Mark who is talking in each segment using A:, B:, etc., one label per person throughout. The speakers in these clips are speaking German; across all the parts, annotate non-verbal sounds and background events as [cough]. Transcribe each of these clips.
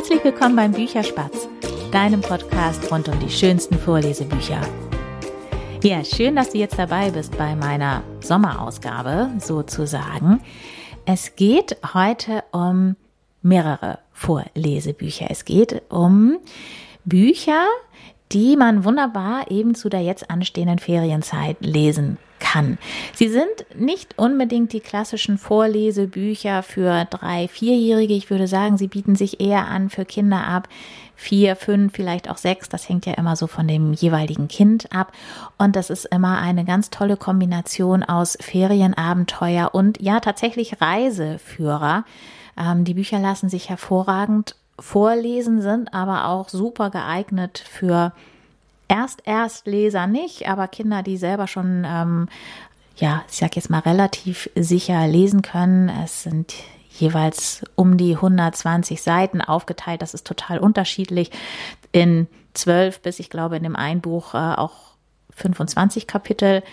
A: Herzlich willkommen beim Bücherspatz, deinem Podcast rund um die schönsten Vorlesebücher. Ja, schön, dass du jetzt dabei bist bei meiner Sommerausgabe sozusagen. Es geht heute um mehrere Vorlesebücher. Es geht um Bücher, die man wunderbar eben zu der jetzt anstehenden Ferienzeit lesen kann. Sie sind nicht unbedingt die klassischen Vorlesebücher für drei, vierjährige. Ich würde sagen, sie bieten sich eher an für Kinder ab vier, fünf, vielleicht auch sechs. Das hängt ja immer so von dem jeweiligen Kind ab. Und das ist immer eine ganz tolle Kombination aus Ferienabenteuer und ja tatsächlich Reiseführer. Ähm, die Bücher lassen sich hervorragend vorlesen, sind aber auch super geeignet für Erst Erstleser nicht, aber Kinder, die selber schon, ähm, ja, ich sag jetzt mal relativ sicher lesen können. Es sind jeweils um die 120 Seiten aufgeteilt. Das ist total unterschiedlich. In zwölf bis ich glaube in dem einen Buch äh, auch 25 Kapitel.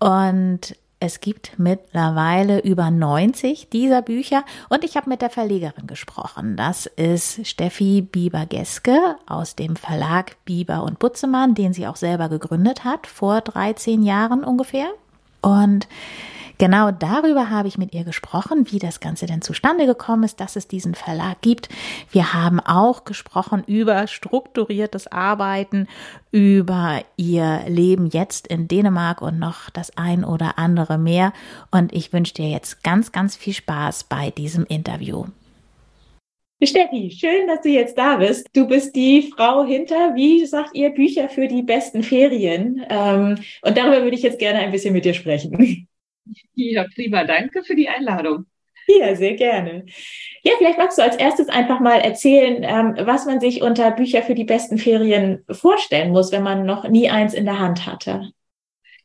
A: Und es gibt mittlerweile über 90 dieser Bücher und ich habe mit der Verlegerin gesprochen. Das ist Steffi Bieber-Geske aus dem Verlag Bieber und Butzemann, den sie auch selber gegründet hat, vor 13 Jahren ungefähr. Und Genau darüber habe ich mit ihr gesprochen, wie das Ganze denn zustande gekommen ist, dass es diesen Verlag gibt. Wir haben auch gesprochen über strukturiertes Arbeiten, über ihr Leben jetzt in Dänemark und noch das ein oder andere mehr. Und ich wünsche dir jetzt ganz, ganz viel Spaß bei diesem Interview. Steffi, schön, dass du jetzt da bist. Du bist die Frau hinter, wie sagt ihr, Bücher für die besten Ferien. Ähm, und darüber würde ich jetzt gerne ein bisschen mit dir sprechen.
B: Ja, prima. Danke für die Einladung.
A: Ja, sehr gerne. Ja, vielleicht magst du als erstes einfach mal erzählen, ähm, was man sich unter Bücher für die besten Ferien vorstellen muss, wenn man noch nie eins in der Hand hatte.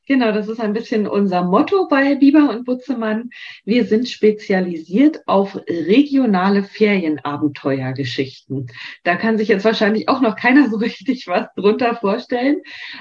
B: Genau, das ist ein bisschen unser Motto bei Bieber und Butzemann. Wir sind spezialisiert auf regionale Ferienabenteuergeschichten. Da kann sich jetzt wahrscheinlich auch noch keiner so [laughs] richtig was drunter vorstellen.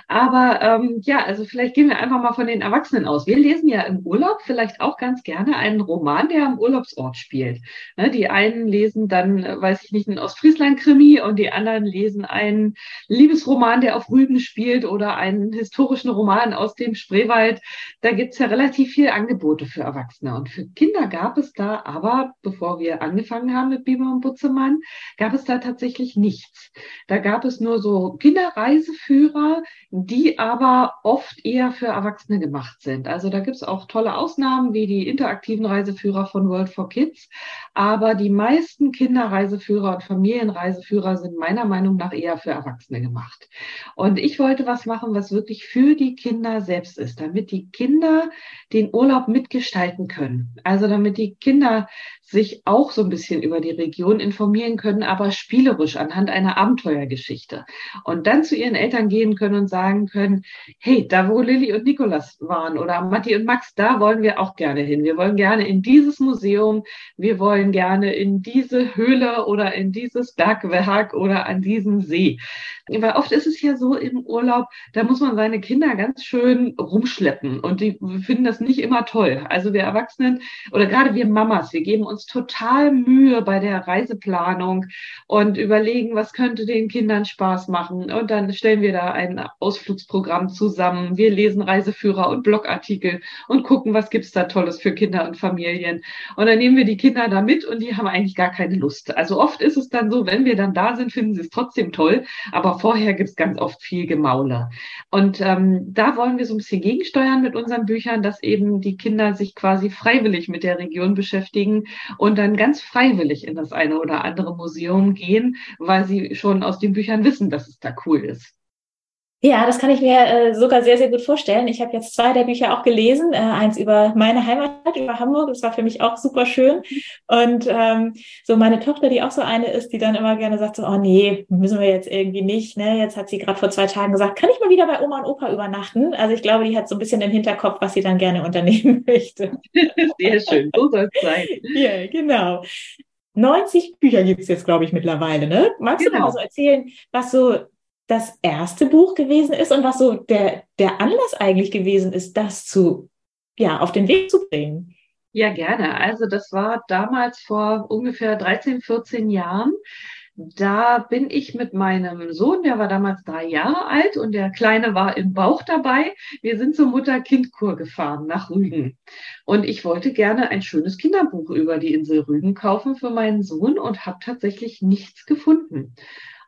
B: Aber ähm, ja, also vielleicht gehen wir einfach mal von den Erwachsenen aus. Wir lesen ja im Urlaub vielleicht auch ganz gerne einen Roman, der am Urlaubsort spielt. Ne, die einen lesen dann, weiß ich nicht, einen Ostfriesland-Krimi und die anderen lesen einen Liebesroman, der auf Rügen spielt oder einen historischen Roman aus dem im Spreewald, da gibt es ja relativ viel Angebote für Erwachsene. Und für Kinder gab es da aber, bevor wir angefangen haben mit Biber und Butzemann, gab es da tatsächlich nichts. Da gab es nur so Kinderreiseführer, die aber oft eher für Erwachsene gemacht sind. Also da gibt es auch tolle Ausnahmen wie die interaktiven Reiseführer von World for Kids. Aber die meisten Kinderreiseführer und Familienreiseführer sind meiner Meinung nach eher für Erwachsene gemacht. Und ich wollte was machen, was wirklich für die Kinder selbst selbst ist, damit die Kinder den Urlaub mitgestalten können. Also damit die Kinder sich auch so ein bisschen über die Region informieren können, aber spielerisch anhand einer Abenteuergeschichte. Und dann zu ihren Eltern gehen können und sagen können, hey, da wo Lilly und Nikolas waren oder Matti und Max, da wollen wir auch gerne hin. Wir wollen gerne in dieses Museum, wir wollen gerne in diese Höhle oder in dieses Bergwerk oder an diesen See. Weil oft ist es ja so im Urlaub, da muss man seine Kinder ganz schön rumschleppen und die finden das nicht immer toll. Also wir Erwachsenen oder gerade wir Mamas, wir geben uns total Mühe bei der Reiseplanung und überlegen, was könnte den Kindern Spaß machen. Und dann stellen wir da ein Ausflugsprogramm zusammen. Wir lesen Reiseführer und Blogartikel und gucken, was gibt's da Tolles für Kinder und Familien. Und dann nehmen wir die Kinder da mit und die haben eigentlich gar keine Lust. Also oft ist es dann so, wenn wir dann da sind, finden sie es trotzdem toll. Aber vorher gibt's ganz oft viel Gemaule. Und ähm, da wollen wir so ein bisschen gegensteuern mit unseren Büchern, dass eben die Kinder sich quasi freiwillig mit der Region beschäftigen und dann ganz freiwillig in das eine oder andere Museum gehen, weil sie schon aus den Büchern wissen, dass es da cool ist.
A: Ja, das kann ich mir äh, sogar sehr, sehr gut vorstellen. Ich habe jetzt zwei der Bücher auch gelesen. Äh, eins über meine Heimat, über Hamburg. Das war für mich auch super schön. Und ähm, so meine Tochter, die auch so eine ist, die dann immer gerne sagt so, oh nee, müssen wir jetzt irgendwie nicht. Ne? Jetzt hat sie gerade vor zwei Tagen gesagt, kann ich mal wieder bei Oma und Opa übernachten? Also ich glaube, die hat so ein bisschen im Hinterkopf, was sie dann gerne unternehmen [laughs] möchte.
B: Sehr schön, so soll es sein.
A: Ja, genau. 90 Bücher gibt es jetzt, glaube ich, mittlerweile. Ne? Magst genau. du mal so erzählen, was so das erste Buch gewesen ist und was so der, der Anlass eigentlich gewesen ist, das zu, ja, auf den Weg zu bringen.
B: Ja, gerne. Also das war damals vor ungefähr 13, 14 Jahren. Da bin ich mit meinem Sohn, der war damals drei Jahre alt und der Kleine war im Bauch dabei. Wir sind zur Mutter-Kind-Kur gefahren nach Rügen. Und ich wollte gerne ein schönes Kinderbuch über die Insel Rügen kaufen für meinen Sohn und habe tatsächlich nichts gefunden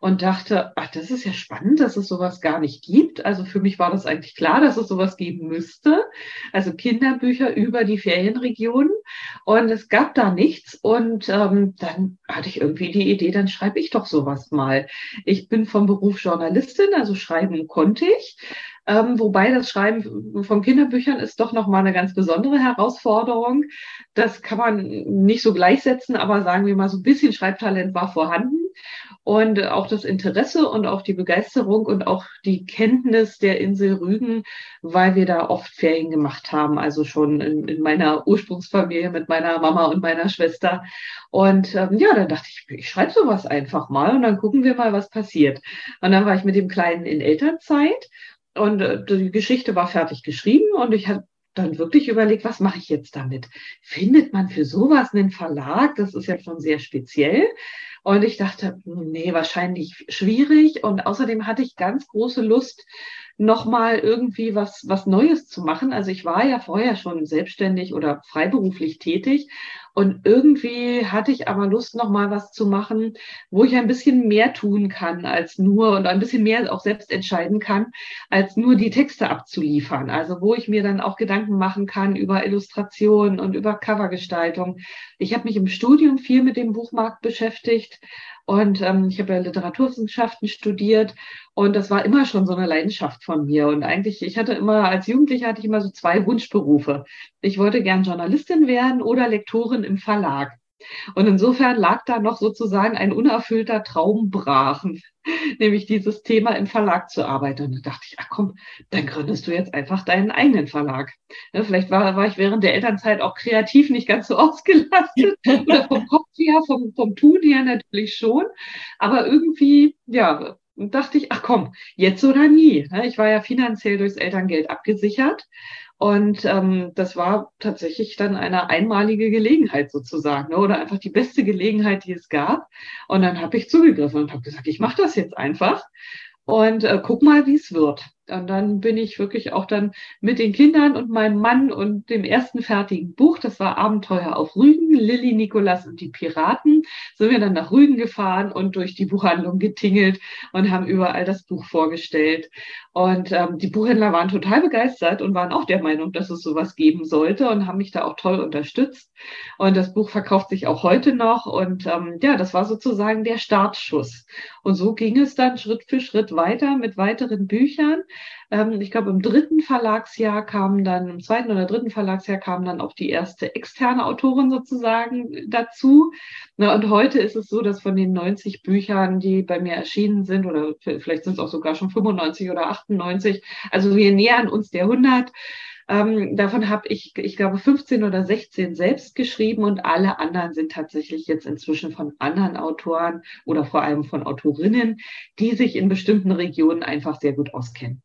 B: und dachte, ach, das ist ja spannend, dass es sowas gar nicht gibt. Also für mich war das eigentlich klar, dass es sowas geben müsste. Also Kinderbücher über die Ferienregionen. Und es gab da nichts. Und ähm, dann hatte ich irgendwie die Idee, dann schreibe ich doch sowas mal. Ich bin vom Beruf Journalistin, also schreiben konnte ich. Ähm, wobei das Schreiben von Kinderbüchern ist doch nochmal eine ganz besondere Herausforderung. Das kann man nicht so gleichsetzen, aber sagen wir mal, so ein bisschen Schreibtalent war vorhanden und auch das Interesse und auch die Begeisterung und auch die Kenntnis der Insel Rügen, weil wir da oft Ferien gemacht haben, also schon in, in meiner Ursprungsfamilie mit meiner Mama und meiner Schwester. Und ähm, ja, dann dachte ich, ich schreibe sowas einfach mal und dann gucken wir mal, was passiert. Und dann war ich mit dem Kleinen in Elternzeit und äh, die Geschichte war fertig geschrieben und ich habe dann wirklich überlegt, was mache ich jetzt damit? Findet man für sowas einen Verlag? Das ist ja schon sehr speziell. Und ich dachte, nee, wahrscheinlich schwierig. Und außerdem hatte ich ganz große Lust, nochmal irgendwie was, was Neues zu machen. Also ich war ja vorher schon selbstständig oder freiberuflich tätig und irgendwie hatte ich aber Lust, nochmal was zu machen, wo ich ein bisschen mehr tun kann als nur und ein bisschen mehr auch selbst entscheiden kann, als nur die Texte abzuliefern. Also wo ich mir dann auch Gedanken machen kann über Illustration und über Covergestaltung. Ich habe mich im Studium viel mit dem Buchmarkt beschäftigt und ähm, ich habe ja Literaturwissenschaften studiert und das war immer schon so eine Leidenschaft von mir. Und eigentlich, ich hatte immer, als Jugendliche hatte ich immer so zwei Wunschberufe. Ich wollte gern Journalistin werden oder Lektorin im Verlag. Und insofern lag da noch sozusagen ein unerfüllter Traum brach, [laughs] nämlich dieses Thema im Verlag zu arbeiten. Und da dachte ich, ach komm, dann gründest du jetzt einfach deinen eigenen Verlag. Ja, vielleicht war, war ich während der Elternzeit auch kreativ nicht ganz so [laughs] ausgelastet [laughs] oder vom Kopf her, vom, vom Tun her natürlich schon. Aber irgendwie, ja, dachte ich, ach komm, jetzt oder nie. Ich war ja finanziell durchs Elterngeld abgesichert. Und ähm, das war tatsächlich dann eine einmalige Gelegenheit sozusagen ne? oder einfach die beste Gelegenheit, die es gab. Und dann habe ich zugegriffen und habe gesagt, ich mache das jetzt einfach und äh, guck mal, wie es wird. Und dann bin ich wirklich auch dann mit den Kindern und meinem Mann und dem ersten fertigen Buch, das war Abenteuer auf Rügen, Lilly, Nikolas und die Piraten, sind wir dann nach Rügen gefahren und durch die Buchhandlung getingelt und haben überall das Buch vorgestellt. Und ähm, die Buchhändler waren total begeistert und waren auch der Meinung, dass es sowas geben sollte und haben mich da auch toll unterstützt. Und das Buch verkauft sich auch heute noch. Und ähm, ja, das war sozusagen der Startschuss. Und so ging es dann Schritt für Schritt weiter mit weiteren Büchern. Ähm, ich glaube, im dritten Verlagsjahr kam dann, im zweiten oder dritten Verlagsjahr kam dann auch die erste externe Autorin sozusagen dazu. Na, und heute ist es so, dass von den 90 Büchern, die bei mir erschienen sind, oder vielleicht sind es auch sogar schon 95 oder 98, also wir nähern uns der 100. Ähm, davon habe ich, ich glaube, 15 oder 16 selbst geschrieben und alle anderen sind tatsächlich jetzt inzwischen von anderen Autoren oder vor allem von Autorinnen, die sich in bestimmten Regionen einfach sehr gut auskennen.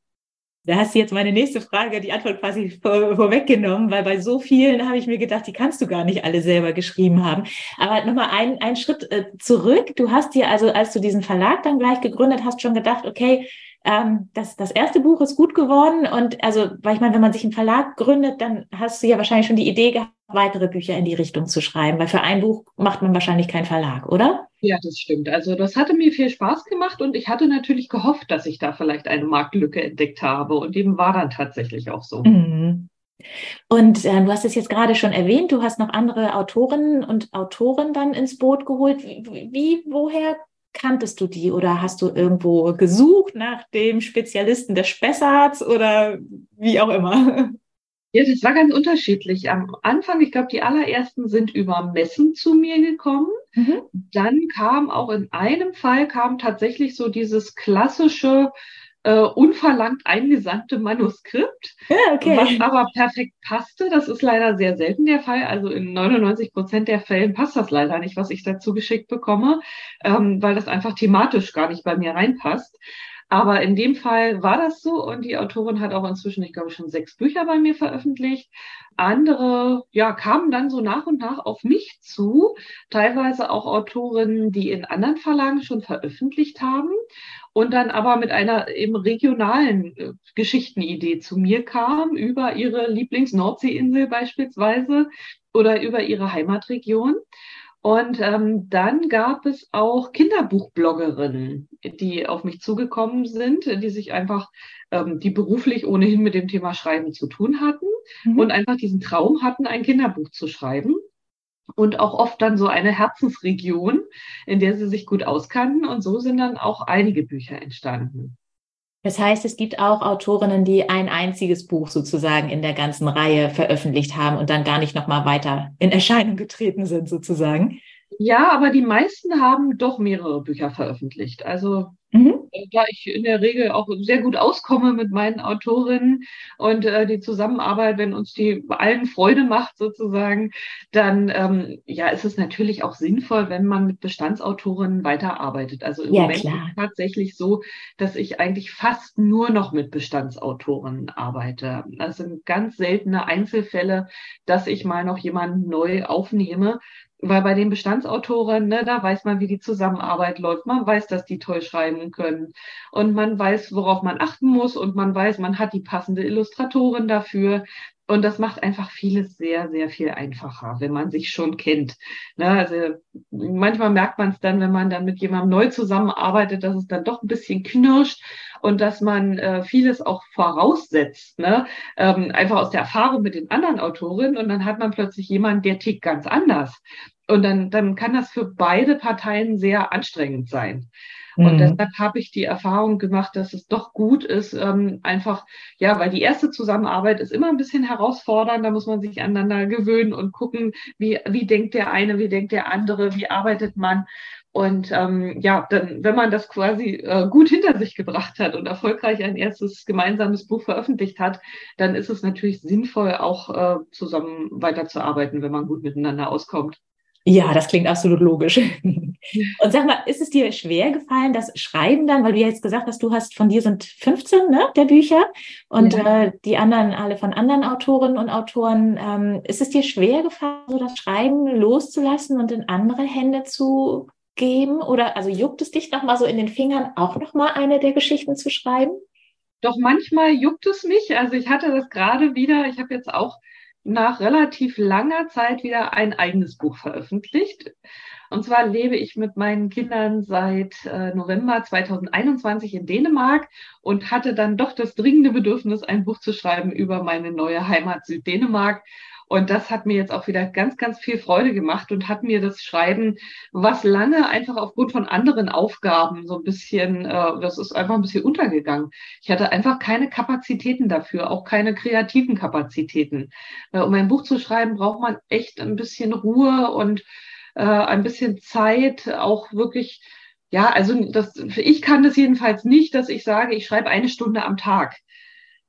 A: Da hast du jetzt meine nächste Frage, die Antwort quasi vor, vorweggenommen, weil bei so vielen habe ich mir gedacht, die kannst du gar nicht alle selber geschrieben haben. Aber nochmal ein, einen Schritt äh, zurück. Du hast dir also, als du diesen Verlag dann gleich gegründet hast, schon gedacht, okay, ähm, das, das erste Buch ist gut geworden. Und also, weil ich meine, wenn man sich einen Verlag gründet, dann hast du ja wahrscheinlich schon die Idee gehabt, weitere Bücher in die Richtung zu schreiben, weil für ein Buch macht man wahrscheinlich keinen Verlag, oder?
B: Ja, das stimmt. Also das hatte mir viel Spaß gemacht und ich hatte natürlich gehofft, dass ich da vielleicht eine Marktlücke entdeckt habe und dem war dann tatsächlich auch so. Mhm.
A: Und äh, du hast es jetzt gerade schon erwähnt, du hast noch andere Autorinnen und Autoren dann ins Boot geholt. Wie, wie woher kanntest du die oder hast du irgendwo gesucht nach dem Spezialisten des Spessarts oder wie auch immer? [laughs]
B: Ja, das war ganz unterschiedlich. Am Anfang, ich glaube, die allerersten sind über Messen zu mir gekommen. Mhm. Dann kam auch in einem Fall kam tatsächlich so dieses klassische äh, unverlangt eingesandte Manuskript, ja, okay. was aber perfekt passte. Das ist leider sehr selten der Fall. Also in 99 Prozent der Fällen passt das leider nicht, was ich dazu geschickt bekomme, ähm, weil das einfach thematisch gar nicht bei mir reinpasst. Aber in dem Fall war das so und die Autorin hat auch inzwischen, ich glaube, schon sechs Bücher bei mir veröffentlicht. Andere, ja, kamen dann so nach und nach auf mich zu, teilweise auch Autorinnen, die in anderen Verlagen schon veröffentlicht haben und dann aber mit einer eben regionalen äh, Geschichtenidee zu mir kam, über ihre Lieblings-Nordseeinsel beispielsweise oder über ihre Heimatregion. Und ähm, dann gab es auch Kinderbuchbloggerinnen, die auf mich zugekommen sind, die sich einfach, ähm, die beruflich ohnehin mit dem Thema Schreiben zu tun hatten mhm. und einfach diesen Traum hatten, ein Kinderbuch zu schreiben. Und auch oft dann so eine Herzensregion, in der sie sich gut auskannten. Und so sind dann auch einige Bücher entstanden.
A: Das heißt, es gibt auch Autorinnen, die ein einziges Buch sozusagen in der ganzen Reihe veröffentlicht haben und dann gar nicht nochmal weiter in Erscheinung getreten sind sozusagen.
B: Ja, aber die meisten haben doch mehrere Bücher veröffentlicht. Also Mhm. Äh, da ich in der Regel auch sehr gut auskomme mit meinen Autorinnen und äh, die Zusammenarbeit, wenn uns die allen Freude macht sozusagen, dann ähm, ja ist es natürlich auch sinnvoll, wenn man mit Bestandsautorinnen weiterarbeitet. Also im
A: ja,
B: Moment klar. ist es tatsächlich so, dass ich eigentlich fast nur noch mit Bestandsautorinnen arbeite. Das sind ganz seltene Einzelfälle, dass ich mal noch jemanden neu aufnehme. Weil bei den Bestandsautoren, ne, da weiß man, wie die Zusammenarbeit läuft. Man weiß, dass die toll schreiben können. Und man weiß, worauf man achten muss. Und man weiß, man hat die passende Illustratorin dafür. Und das macht einfach vieles sehr, sehr viel einfacher, wenn man sich schon kennt. Ne, also manchmal merkt man es dann, wenn man dann mit jemandem neu zusammenarbeitet, dass es dann doch ein bisschen knirscht und dass man äh, vieles auch voraussetzt, ne? ähm, einfach aus der Erfahrung mit den anderen Autorinnen und dann hat man plötzlich jemanden, der tickt ganz anders. Und dann, dann kann das für beide Parteien sehr anstrengend sein. Und mhm. deshalb habe ich die Erfahrung gemacht, dass es doch gut ist, ähm, einfach, ja, weil die erste Zusammenarbeit ist immer ein bisschen herausfordernd, da muss man sich aneinander gewöhnen und gucken, wie, wie denkt der eine, wie denkt der andere, wie arbeitet man. Und ähm, ja, dann, wenn man das quasi äh, gut hinter sich gebracht hat und erfolgreich ein erstes gemeinsames Buch veröffentlicht hat, dann ist es natürlich sinnvoll, auch äh, zusammen weiterzuarbeiten, wenn man gut miteinander auskommt.
A: Ja, das klingt absolut logisch. [laughs] Und sag mal, ist es dir schwer gefallen, das Schreiben dann, weil du jetzt gesagt hast, du hast von dir sind 15 ne, der Bücher und ja. äh, die anderen alle von anderen Autorinnen und Autoren. Ähm, ist es dir schwer gefallen, so das Schreiben loszulassen und in andere Hände zu geben? Oder also juckt es dich noch mal so in den Fingern, auch noch mal eine der Geschichten zu schreiben?
B: Doch manchmal juckt es mich. Also ich hatte das gerade wieder. Ich habe jetzt auch nach relativ langer Zeit wieder ein eigenes Buch veröffentlicht. Und zwar lebe ich mit meinen Kindern seit äh, November 2021 in Dänemark und hatte dann doch das dringende Bedürfnis, ein Buch zu schreiben über meine neue Heimat Süddänemark und das hat mir jetzt auch wieder ganz, ganz viel Freude gemacht und hat mir das Schreiben, was lange einfach aufgrund von anderen Aufgaben so ein bisschen, äh, das ist einfach ein bisschen untergegangen. Ich hatte einfach keine Kapazitäten dafür, auch keine kreativen Kapazitäten. Äh, um ein Buch zu schreiben, braucht man echt ein bisschen Ruhe und äh, ein bisschen Zeit, auch wirklich ja, also das, ich kann das jedenfalls nicht, dass ich sage, ich schreibe eine Stunde am Tag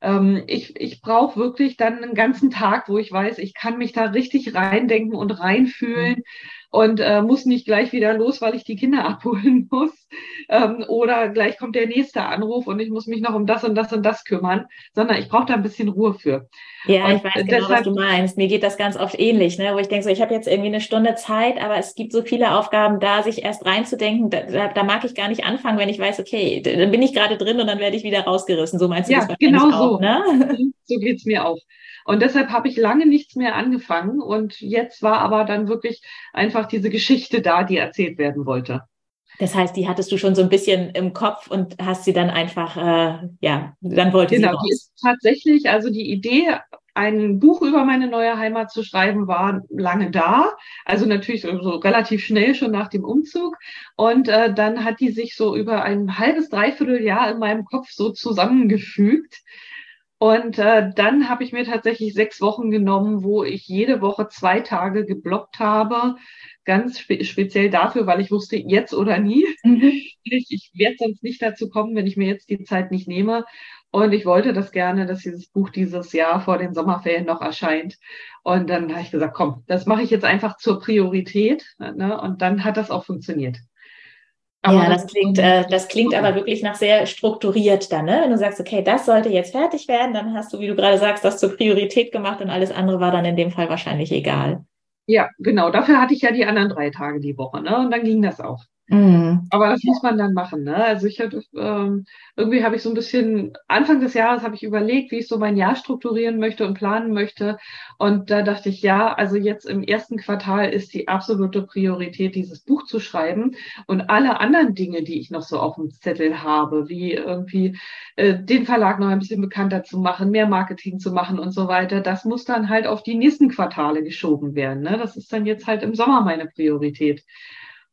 B: ähm, ich, ich brauche wirklich dann einen ganzen Tag, wo ich weiß, ich kann mich da richtig reindenken und reinfühlen. Und äh, muss nicht gleich wieder los, weil ich die Kinder [laughs] abholen muss. Ähm, oder gleich kommt der nächste Anruf und ich muss mich noch um das und das und das kümmern, sondern ich brauche da ein bisschen Ruhe für.
A: Ja, und ich weiß genau, deshalb, was du meinst. Mir geht das ganz oft ähnlich, ne? wo ich denke, so, ich habe jetzt irgendwie eine Stunde Zeit, aber es gibt so viele Aufgaben da, sich erst reinzudenken. Da, da, mag ich gar nicht anfangen, wenn ich weiß, okay, dann bin ich gerade drin und dann werde ich wieder rausgerissen. So meinst du
B: ja,
A: das
B: genau auch, so. Ne? So geht's mir auch. Und deshalb habe ich lange nichts mehr angefangen. Und jetzt war aber dann wirklich einfach diese Geschichte da, die erzählt werden wollte.
A: Das heißt, die hattest du schon so ein bisschen im Kopf und hast sie dann einfach, äh, ja, dann wollte
B: genau,
A: sie
B: Genau, die ist tatsächlich, also die Idee, ein Buch über meine neue Heimat zu schreiben, war lange da. Also natürlich so, so relativ schnell schon nach dem Umzug. Und äh, dann hat die sich so über ein halbes, dreiviertel Jahr in meinem Kopf so zusammengefügt. Und äh, dann habe ich mir tatsächlich sechs Wochen genommen, wo ich jede Woche zwei Tage geblockt habe. Ganz spe speziell dafür, weil ich wusste, jetzt oder nie. Mhm. [laughs] Ich, ich werde sonst nicht dazu kommen, wenn ich mir jetzt die Zeit nicht nehme. Und ich wollte das gerne, dass dieses Buch dieses Jahr vor den Sommerferien noch erscheint. Und dann habe ich gesagt, komm, das mache ich jetzt einfach zur Priorität. Ne? Und dann hat das auch funktioniert.
A: Aber ja, das klingt, äh, das klingt aber wirklich nach sehr strukturiert dann, ne? Wenn du sagst, okay, das sollte jetzt fertig werden, dann hast du, wie du gerade sagst, das zur Priorität gemacht und alles andere war dann in dem Fall wahrscheinlich egal.
B: Ja, genau. Dafür hatte ich ja die anderen drei Tage die Woche, ne? Und dann ging das auch. Mhm. Aber das muss man dann machen. Ne? Also ich hatte ähm, irgendwie habe ich so ein bisschen Anfang des Jahres habe ich überlegt, wie ich so mein Jahr strukturieren möchte und planen möchte. Und da dachte ich, ja, also jetzt im ersten Quartal ist die absolute Priorität, dieses Buch zu schreiben und alle anderen Dinge, die ich noch so auf dem Zettel habe, wie irgendwie äh, den Verlag noch ein bisschen bekannter zu machen, mehr Marketing zu machen und so weiter, das muss dann halt auf die nächsten Quartale geschoben werden. Ne? Das ist dann jetzt halt im Sommer meine Priorität.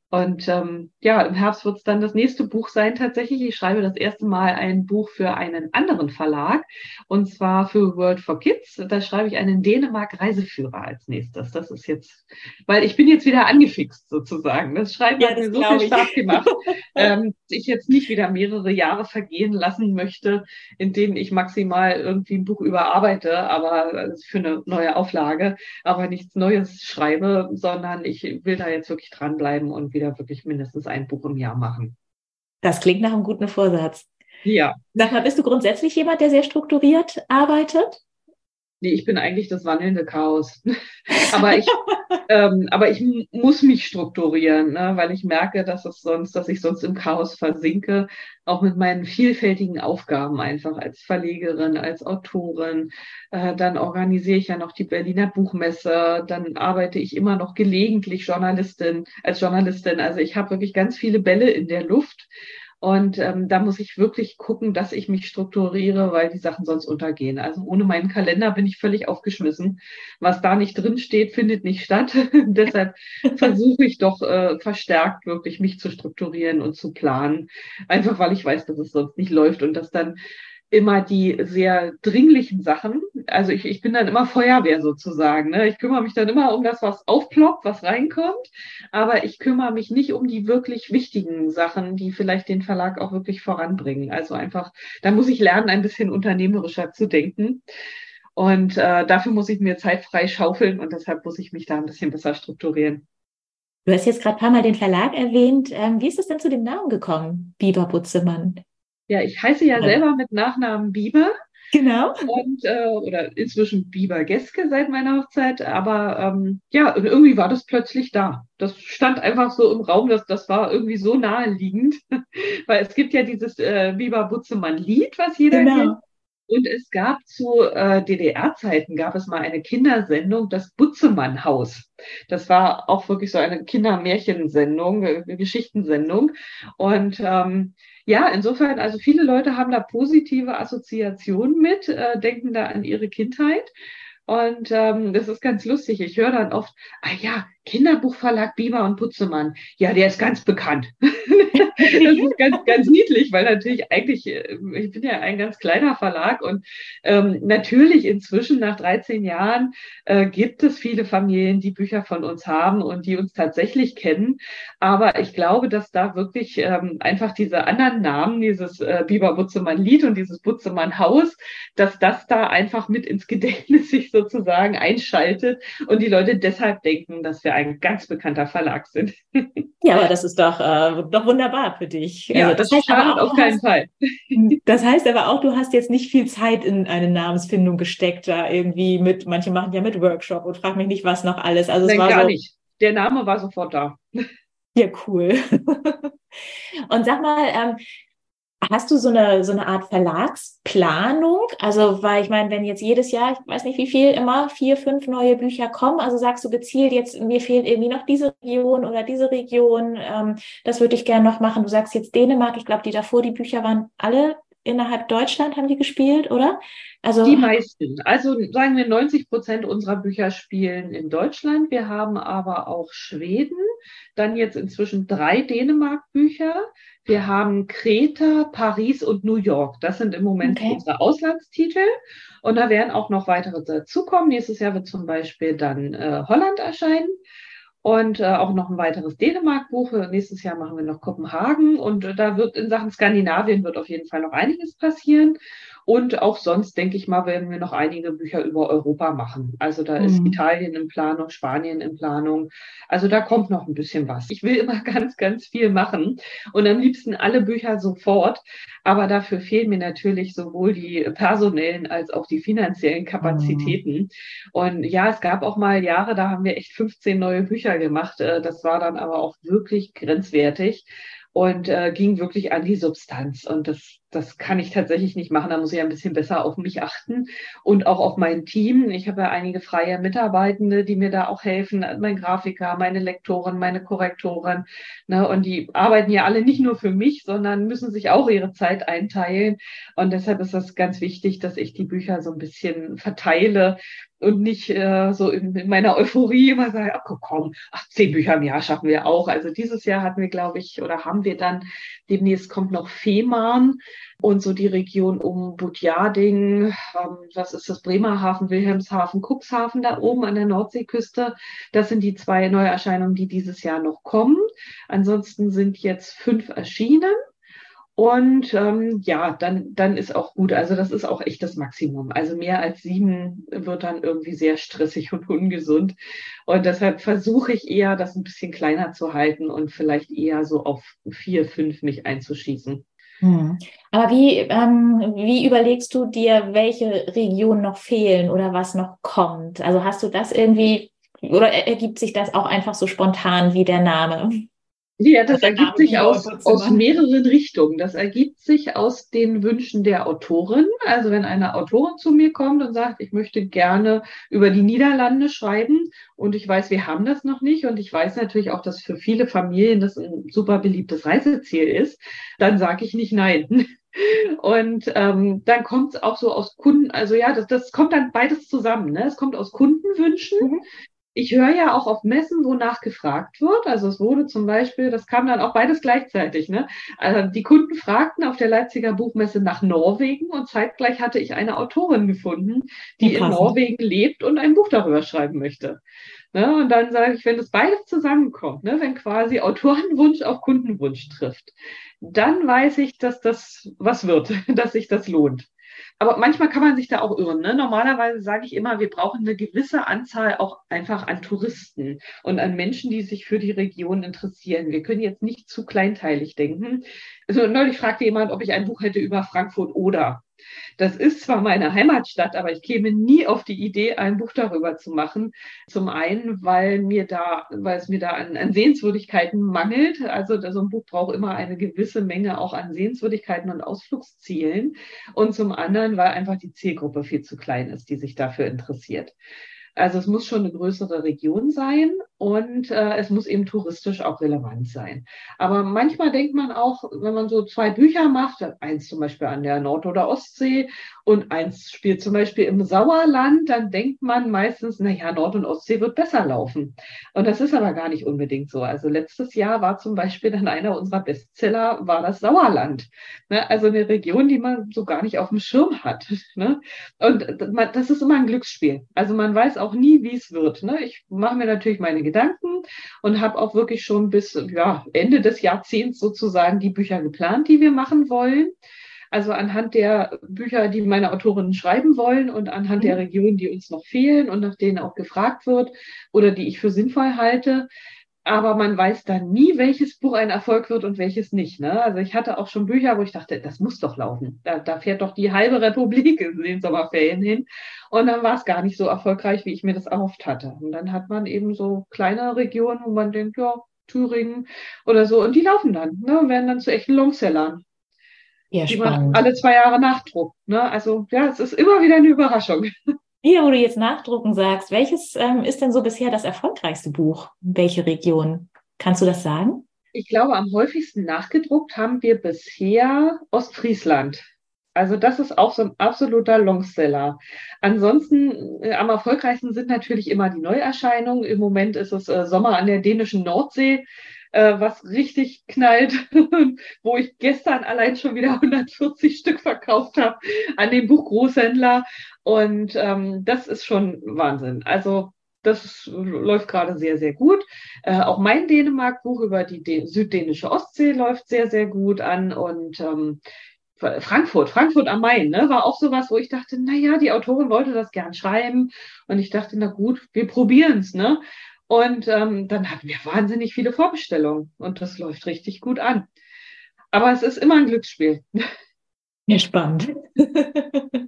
B: Und ähm, ja, im Herbst wird es dann das nächste Buch sein. Tatsächlich, ich schreibe das erste Mal ein Buch für einen anderen Verlag und zwar für World for Kids. Da schreibe ich einen Dänemark-Reiseführer als nächstes. Das ist jetzt, weil ich bin jetzt wieder angefixt sozusagen. Das Schreiben ja, hat mir so viel. Spaß gemacht, [laughs] ähm, ich jetzt nicht wieder mehrere Jahre vergehen lassen möchte, in denen ich maximal irgendwie ein Buch überarbeite, aber für eine neue Auflage, aber nichts Neues schreibe, sondern ich will da jetzt wirklich dranbleiben und wieder wirklich mindestens ein Buch im Jahr machen.
A: Das klingt nach einem guten Vorsatz.
B: Ja.
A: Sag mal, bist du grundsätzlich jemand, der sehr strukturiert arbeitet?
B: Nee, ich bin eigentlich das wandelnde Chaos. [laughs] aber ich, ähm, aber ich muss mich strukturieren, ne, weil ich merke, dass es sonst, dass ich sonst im Chaos versinke, auch mit meinen vielfältigen Aufgaben einfach als Verlegerin, als Autorin. Äh, dann organisiere ich ja noch die Berliner Buchmesse, dann arbeite ich immer noch gelegentlich Journalistin als Journalistin. Also ich habe wirklich ganz viele Bälle in der Luft. Und ähm, da muss ich wirklich gucken, dass ich mich strukturiere, weil die Sachen sonst untergehen. Also ohne meinen Kalender bin ich völlig aufgeschmissen. Was da nicht drin steht, findet nicht statt. [laughs] Deshalb versuche ich doch äh, verstärkt wirklich mich zu strukturieren und zu planen. Einfach weil ich weiß, dass es sonst nicht läuft und dass dann immer die sehr dringlichen Sachen. Also ich, ich bin dann immer Feuerwehr sozusagen. Ne? Ich kümmere mich dann immer um das, was aufploppt, was reinkommt. Aber ich kümmere mich nicht um die wirklich wichtigen Sachen, die vielleicht den Verlag auch wirklich voranbringen. Also einfach, da muss ich lernen, ein bisschen unternehmerischer zu denken. Und äh, dafür muss ich mir Zeit frei schaufeln und deshalb muss ich mich da ein bisschen besser strukturieren.
A: Du hast jetzt gerade ein paar Mal den Verlag erwähnt. Ähm, wie ist es denn zu dem Namen gekommen, Biber Butzemann?
B: Ja, ich heiße ja selber mit Nachnamen Bieber.
A: Genau.
B: Und äh, oder inzwischen Bieber Geske seit meiner Hochzeit. Aber ähm, ja, irgendwie war das plötzlich da. Das stand einfach so im Raum, das, das war irgendwie so naheliegend. [laughs] Weil es gibt ja dieses äh, Bieber Butzemann-Lied, was jeder genau. kennt. Und es gab zu äh, DDR-Zeiten gab es mal eine Kindersendung, das Butzemann-Haus. Das war auch wirklich so eine Kindermärchensendung, äh, Geschichtensendung. Und ähm, ja, insofern, also viele Leute haben da positive Assoziationen mit, äh, denken da an ihre Kindheit. Und ähm, das ist ganz lustig. Ich höre dann oft, ah ja, Kinderbuchverlag Bieber und Putzemann. Ja, der ist ganz bekannt. [laughs] das ist [laughs] ganz, ganz niedlich, weil natürlich eigentlich, äh, ich bin ja ein ganz kleiner Verlag und ähm, natürlich inzwischen nach 13 Jahren äh, gibt es viele Familien, die Bücher von uns haben und die uns tatsächlich kennen. Aber ich glaube, dass da wirklich ähm, einfach diese anderen Namen, dieses äh, Biber Butzemann Lied und dieses Butzemann Haus, dass das da einfach mit ins Gedächtnis sich sozusagen einschaltet und die Leute deshalb denken, dass wir ein ganz bekannter Verlag sind. [laughs]
A: Ja, aber das ist doch, äh, doch wunderbar für dich.
B: Ja, also, das, das heißt aber auch, auf keinen hast, Fall. [laughs]
A: Das heißt aber auch, du hast jetzt nicht viel Zeit in eine Namensfindung gesteckt, da irgendwie mit, manche machen ja mit Workshop und frag mich nicht, was noch alles. Also
B: Nein, es war gar so, nicht. Der Name war sofort da.
A: Ja, cool. [laughs] Und sag mal, ähm, Hast du so eine, so eine Art Verlagsplanung? Also, weil ich meine, wenn jetzt jedes Jahr, ich weiß nicht wie viel, immer vier, fünf neue Bücher kommen, also sagst du gezielt, jetzt mir fehlt irgendwie noch diese Region oder diese Region, ähm, das würde ich gerne noch machen. Du sagst jetzt Dänemark, ich glaube, die davor, die Bücher waren alle innerhalb Deutschland, haben die gespielt, oder?
B: Also die meisten. Also sagen wir 90 Prozent unserer Bücher spielen in Deutschland. Wir haben aber auch Schweden, dann jetzt inzwischen drei Dänemark-Bücher. Wir haben Kreta, Paris und New York. Das sind im Moment okay. unsere Auslandstitel. Und da werden auch noch weitere dazukommen. Nächstes Jahr wird zum Beispiel dann äh, Holland erscheinen. Und äh, auch noch ein weiteres Dänemark-Buch. Nächstes Jahr machen wir noch Kopenhagen. Und äh, da wird in Sachen Skandinavien wird auf jeden Fall noch einiges passieren. Und auch sonst, denke ich mal, werden wir noch einige Bücher über Europa machen. Also da mhm. ist Italien in Planung, Spanien in Planung. Also da kommt noch ein bisschen was. Ich will immer [laughs] ganz, ganz viel machen und am liebsten alle Bücher sofort. Aber dafür fehlen mir natürlich sowohl die personellen als auch die finanziellen Kapazitäten. Mhm. Und ja, es gab auch mal Jahre, da haben wir echt 15 neue Bücher gemacht. Äh, das war dann aber auch wirklich grenzwertig und äh, ging wirklich an die Substanz. Und das, das kann ich tatsächlich nicht machen. Da muss ich ein bisschen besser auf mich achten und auch auf mein Team. Ich habe ja einige freie Mitarbeitende, die mir da auch helfen. Mein Grafiker, meine Lektoren, meine Korrektoren. Ne? Und die arbeiten ja alle nicht nur für mich, sondern müssen sich auch ihre Zeit einteilen. Und deshalb ist das ganz wichtig, dass ich die Bücher so ein bisschen verteile und nicht äh, so in, in, meiner Euphorie immer sage, ach komm, ach, zehn Bücher im Jahr schaffen wir auch. Also dieses Jahr hatten wir, glaube ich, oder haben wir dann, demnächst kommt noch Fehmarn und so die Region um Budjading, ähm, was ist das, Bremerhaven, Wilhelmshaven, Cuxhaven da oben an der Nordseeküste. Das sind die zwei Neuerscheinungen, die dieses Jahr noch kommen. Ansonsten sind jetzt fünf erschienen. Und ähm, ja, dann, dann ist auch gut. Also das ist auch echt das Maximum. Also mehr als sieben wird dann irgendwie sehr stressig [laughs] und ungesund. Und deshalb versuche ich eher, das ein bisschen kleiner zu halten und vielleicht eher so auf vier, fünf mich einzuschießen.
A: Hm. Aber wie, ähm, wie überlegst du dir, welche Regionen noch fehlen oder was noch kommt? Also hast du das irgendwie oder ergibt sich das auch einfach so spontan wie der Name?
B: Ja, das ergibt sich aus, aus mehreren Richtungen. Das ergibt sich aus den Wünschen der Autorin. Also wenn eine Autorin zu mir kommt und sagt, ich möchte gerne über die Niederlande schreiben und ich weiß, wir haben das noch nicht und ich weiß natürlich auch, dass für viele Familien das ein super beliebtes Reiseziel ist, dann sage ich nicht nein. [laughs] Und ähm, dann kommt es auch so aus Kunden, also ja, das, das kommt dann beides zusammen. Ne? Es kommt aus Kundenwünschen, mhm ich höre ja auch auf Messen, wo nachgefragt wird. Also es wurde zum Beispiel, das kam dann auch beides gleichzeitig. Ne? Also die Kunden fragten auf der Leipziger Buchmesse nach Norwegen und zeitgleich hatte ich eine Autorin gefunden, die in Norwegen lebt und ein Buch darüber schreiben möchte. Ne? Und dann sage ich, wenn das beides zusammenkommt, ne? wenn quasi Autorenwunsch auf Kundenwunsch trifft, dann weiß ich, dass das was wird, [laughs] dass sich das lohnt. Aber manchmal kann man sich da auch irren. Ne? Normalerweise sage ich immer, wir brauchen eine gewisse Anzahl auch einfach an Touristen und an Menschen, die sich für die Region interessieren. Wir können jetzt nicht zu kleinteilig denken. Also neulich fragte jemand, ob ich ein Buch hätte über Frankfurt oder. Das ist zwar meine Heimatstadt, aber ich käme nie auf die Idee, ein Buch darüber zu machen. Zum einen, weil mir da, weil es mir da an, an Sehenswürdigkeiten mangelt. Also so ein Buch braucht immer eine gewisse Menge auch an Sehenswürdigkeiten und Ausflugszielen. Und zum anderen, weil einfach die Zielgruppe viel zu klein ist, die sich dafür interessiert. Also es muss schon eine größere Region sein und äh, es muss eben touristisch auch relevant sein. Aber manchmal denkt man auch, wenn man so zwei Bücher macht, eins zum Beispiel an der Nord- oder Ostsee und eins spielt zum Beispiel im Sauerland, dann denkt man meistens, na ja, Nord- und Ostsee wird besser laufen. Und das ist aber gar nicht unbedingt so. Also letztes Jahr war zum Beispiel dann einer unserer Bestseller, war das Sauerland. Ne? Also eine Region, die man so gar nicht auf dem Schirm hat. [laughs] Ne? Und das ist immer ein Glücksspiel. Also man weiß auch nie, wie es wird. Ne? Ich mache mir natürlich meine Gedanken und habe auch wirklich schon bis ja, Ende des Jahrzehnts sozusagen die Bücher geplant, die wir machen wollen. Also anhand der Bücher, die meine Autorinnen schreiben wollen und anhand mhm. der Regionen, die uns noch fehlen und nach denen auch gefragt wird oder die ich für sinnvoll halte. Aber man weiß dann nie, welches Buch ein Erfolg wird und welches nicht. Ne? Also ich hatte auch schon Bücher, wo ich dachte, das muss doch laufen. Da, da fährt doch die halbe Republik [laughs] in den Sommerferien hin. Und dann war es gar nicht so erfolgreich, wie ich mir das erhofft hatte. Und dann hat man eben so kleine Regionen, wo man denkt, ja, Thüringen oder so. Und die laufen dann, ne, werden dann zu echten Longsellern. Ja, die spannend. man alle zwei Jahre nachdruckt. Ne? Also ja, es ist immer wieder eine Überraschung. [laughs]
A: Hier, wo du jetzt nachdrucken sagst, welches ähm, ist denn so bisher das erfolgreichste Buch? Welche Region? Kannst du das sagen?
B: Ich glaube, am häufigsten nachgedruckt haben wir bisher Ostfriesland. Also das ist auch so ein absoluter Longseller. Ansonsten äh, am erfolgreichsten sind natürlich immer die Neuerscheinungen. Im Moment ist es äh, Sommer an der dänischen Nordsee, äh, was richtig knallt, [laughs] wo ich gestern allein schon wieder [laughs] 140 Stück verkauft habe an den Buchgroßhändler. Und ähm, das ist schon Wahnsinn. Also das läuft gerade sehr, sehr gut. Äh, auch mein Dänemark-Buch über die Dän süddänische Ostsee läuft sehr, sehr gut an. Und ähm, Frankfurt, Frankfurt am Main, ne, war auch sowas, wo ich dachte, na ja, die Autorin wollte das gern schreiben. Und ich dachte, na gut, wir probieren's, ne? Und ähm, dann hatten wir wahnsinnig viele Vorbestellungen und das läuft richtig gut an. Aber es ist immer ein Glücksspiel.
A: Ja, spannend. [laughs]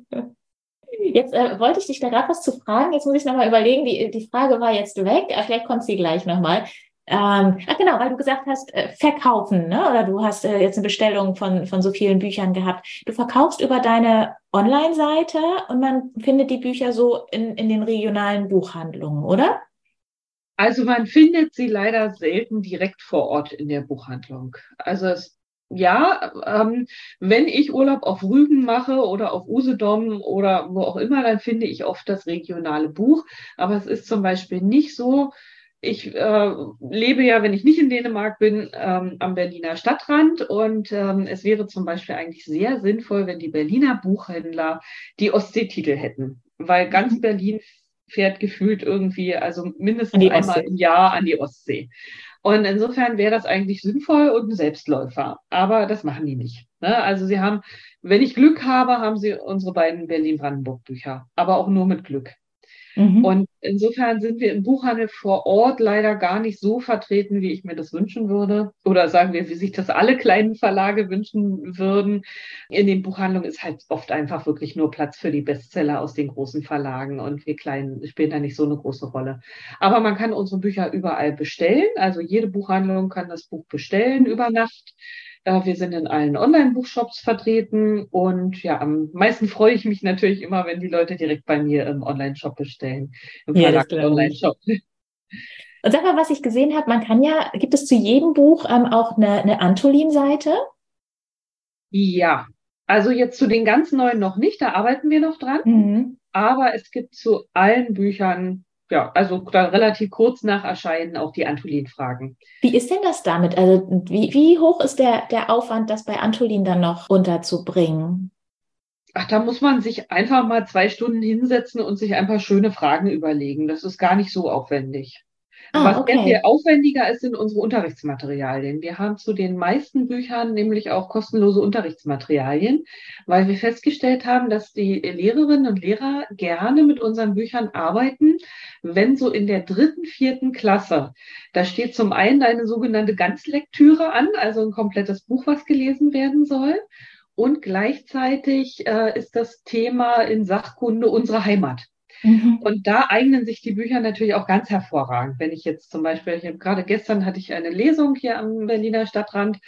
A: Jetzt äh, wollte ich dich da gerade was zu fragen. Jetzt muss ich nochmal überlegen. Die, die Frage war jetzt weg. Vielleicht kommt sie gleich nochmal. Ähm, ach genau, weil du gesagt hast, äh, verkaufen, ne? Oder du hast äh, jetzt eine Bestellung von, von so vielen Büchern gehabt. Du verkaufst über deine Online-Seite und man findet die Bücher so in, in den regionalen Buchhandlungen, oder?
B: Also man findet sie leider selten direkt vor Ort in der Buchhandlung. Also es, ja, ähm, wenn ich Urlaub auf Rügen mache oder auf Usedom oder wo auch immer, dann finde ich oft das regionale Buch. Aber es ist zum Beispiel nicht so, ich äh, lebe ja, wenn ich nicht in Dänemark bin, ähm, am Berliner Stadtrand und ähm, es wäre zum Beispiel eigentlich sehr sinnvoll, wenn die Berliner Buchhändler die Ostseetitel hätten, weil ganz mhm. Berlin fährt gefühlt irgendwie, also mindestens einmal im Jahr an die Ostsee. Und insofern wäre das eigentlich sinnvoll und ein Selbstläufer. Aber das machen die nicht. Ne? Also sie haben, wenn ich Glück habe, haben sie unsere beiden Berlin-Brandenburg-Bücher. Aber auch nur mit Glück. Mhm. Und insofern sind wir im Buchhandel vor Ort leider gar nicht so vertreten, wie ich mir das wünschen würde. Oder sagen wir, wie sich das alle kleinen Verlage wünschen würden. In den Buchhandlungen ist halt oft einfach wirklich nur Platz für die Bestseller aus den großen Verlagen und wir Kleinen spielen da nicht so eine große Rolle. Aber man kann unsere Bücher überall bestellen. Also jede Buchhandlung kann das Buch bestellen über Nacht. Äh, wir sind in allen Online-Buchshops vertreten und ja, am meisten freue ich mich natürlich immer, wenn die Leute direkt bei mir im Online-Shop bestellen. Im
A: ja, Online-Shop. Und sag mal, was ich gesehen habe, man kann ja, gibt es zu jedem Buch ähm, auch eine, eine Antolin-Seite?
B: Ja, also jetzt zu den ganz neuen noch nicht, da arbeiten wir noch dran. Mhm. Aber es gibt zu allen Büchern ja, also dann relativ kurz nach Erscheinen auch die Antolin-Fragen.
A: Wie ist denn das damit? Also wie, wie hoch ist der, der Aufwand, das bei Antolin dann noch unterzubringen?
B: Ach, da muss man sich einfach mal zwei Stunden hinsetzen und sich ein paar schöne Fragen überlegen. Das ist gar nicht so aufwendig. Ah, Was okay. sehr viel aufwendiger ist, sind unsere Unterrichtsmaterialien. Wir haben zu den meisten Büchern nämlich auch kostenlose Unterrichtsmaterialien, weil wir festgestellt haben, dass die Lehrerinnen und Lehrer gerne mit unseren Büchern arbeiten, wenn so in der dritten, vierten Klasse, da steht zum einen eine sogenannte Ganzlektüre an, also ein komplettes Buch, was gelesen werden soll. Und gleichzeitig äh, ist das Thema in Sachkunde unsere Heimat. Mhm. Und da eignen sich die Bücher natürlich auch ganz hervorragend. Wenn ich jetzt zum Beispiel, ich gerade gestern hatte ich eine Lesung hier am Berliner Stadtrand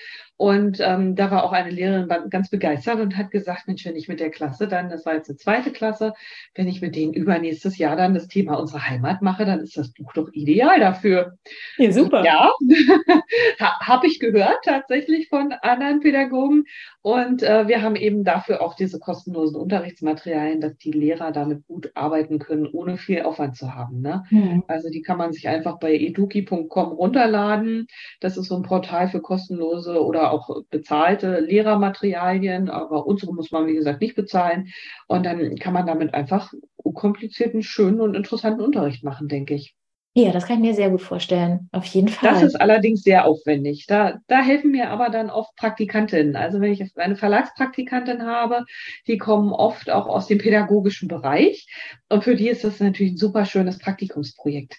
B: und ähm, da war auch eine Lehrerin ganz begeistert und hat gesagt, Mensch, wenn ich mit der Klasse dann, das war jetzt eine zweite Klasse, wenn ich mit denen übernächstes Jahr dann das Thema unsere Heimat mache, dann ist das Buch doch ideal dafür.
A: Ja, super.
B: Ja, [laughs] habe ich gehört tatsächlich von anderen Pädagogen. Und äh, wir haben eben dafür auch diese kostenlosen Unterrichtsmaterialien, dass die Lehrer damit gut arbeiten können, ohne viel Aufwand zu haben. Ne? Mhm. Also die kann man sich einfach bei eduki.com runterladen. Das ist so ein Portal für kostenlose oder auch bezahlte Lehrermaterialien, aber unsere muss man, wie gesagt, nicht bezahlen. Und dann kann man damit einfach unkomplizierten, schönen und interessanten Unterricht machen, denke ich.
A: Ja, das kann ich mir sehr gut vorstellen. Auf jeden Fall.
B: Das ist allerdings sehr aufwendig. Da, da helfen mir aber dann oft Praktikantinnen. Also wenn ich eine Verlagspraktikantin habe, die kommen oft auch aus dem pädagogischen Bereich. Und für die ist das natürlich ein super schönes Praktikumsprojekt.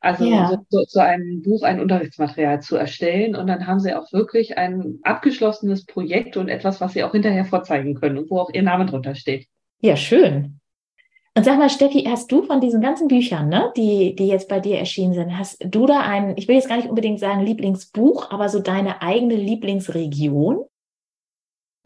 B: Also ja. so, so, so einem Buch ein Unterrichtsmaterial zu erstellen. Und dann haben sie auch wirklich ein abgeschlossenes Projekt und etwas, was sie auch hinterher vorzeigen können und wo auch ihr Name drunter steht.
A: Ja, schön. Und sag mal, Steffi, hast du von diesen ganzen Büchern, ne, die, die jetzt bei dir erschienen sind, hast du da ein, ich will jetzt gar nicht unbedingt sagen Lieblingsbuch, aber so deine eigene Lieblingsregion?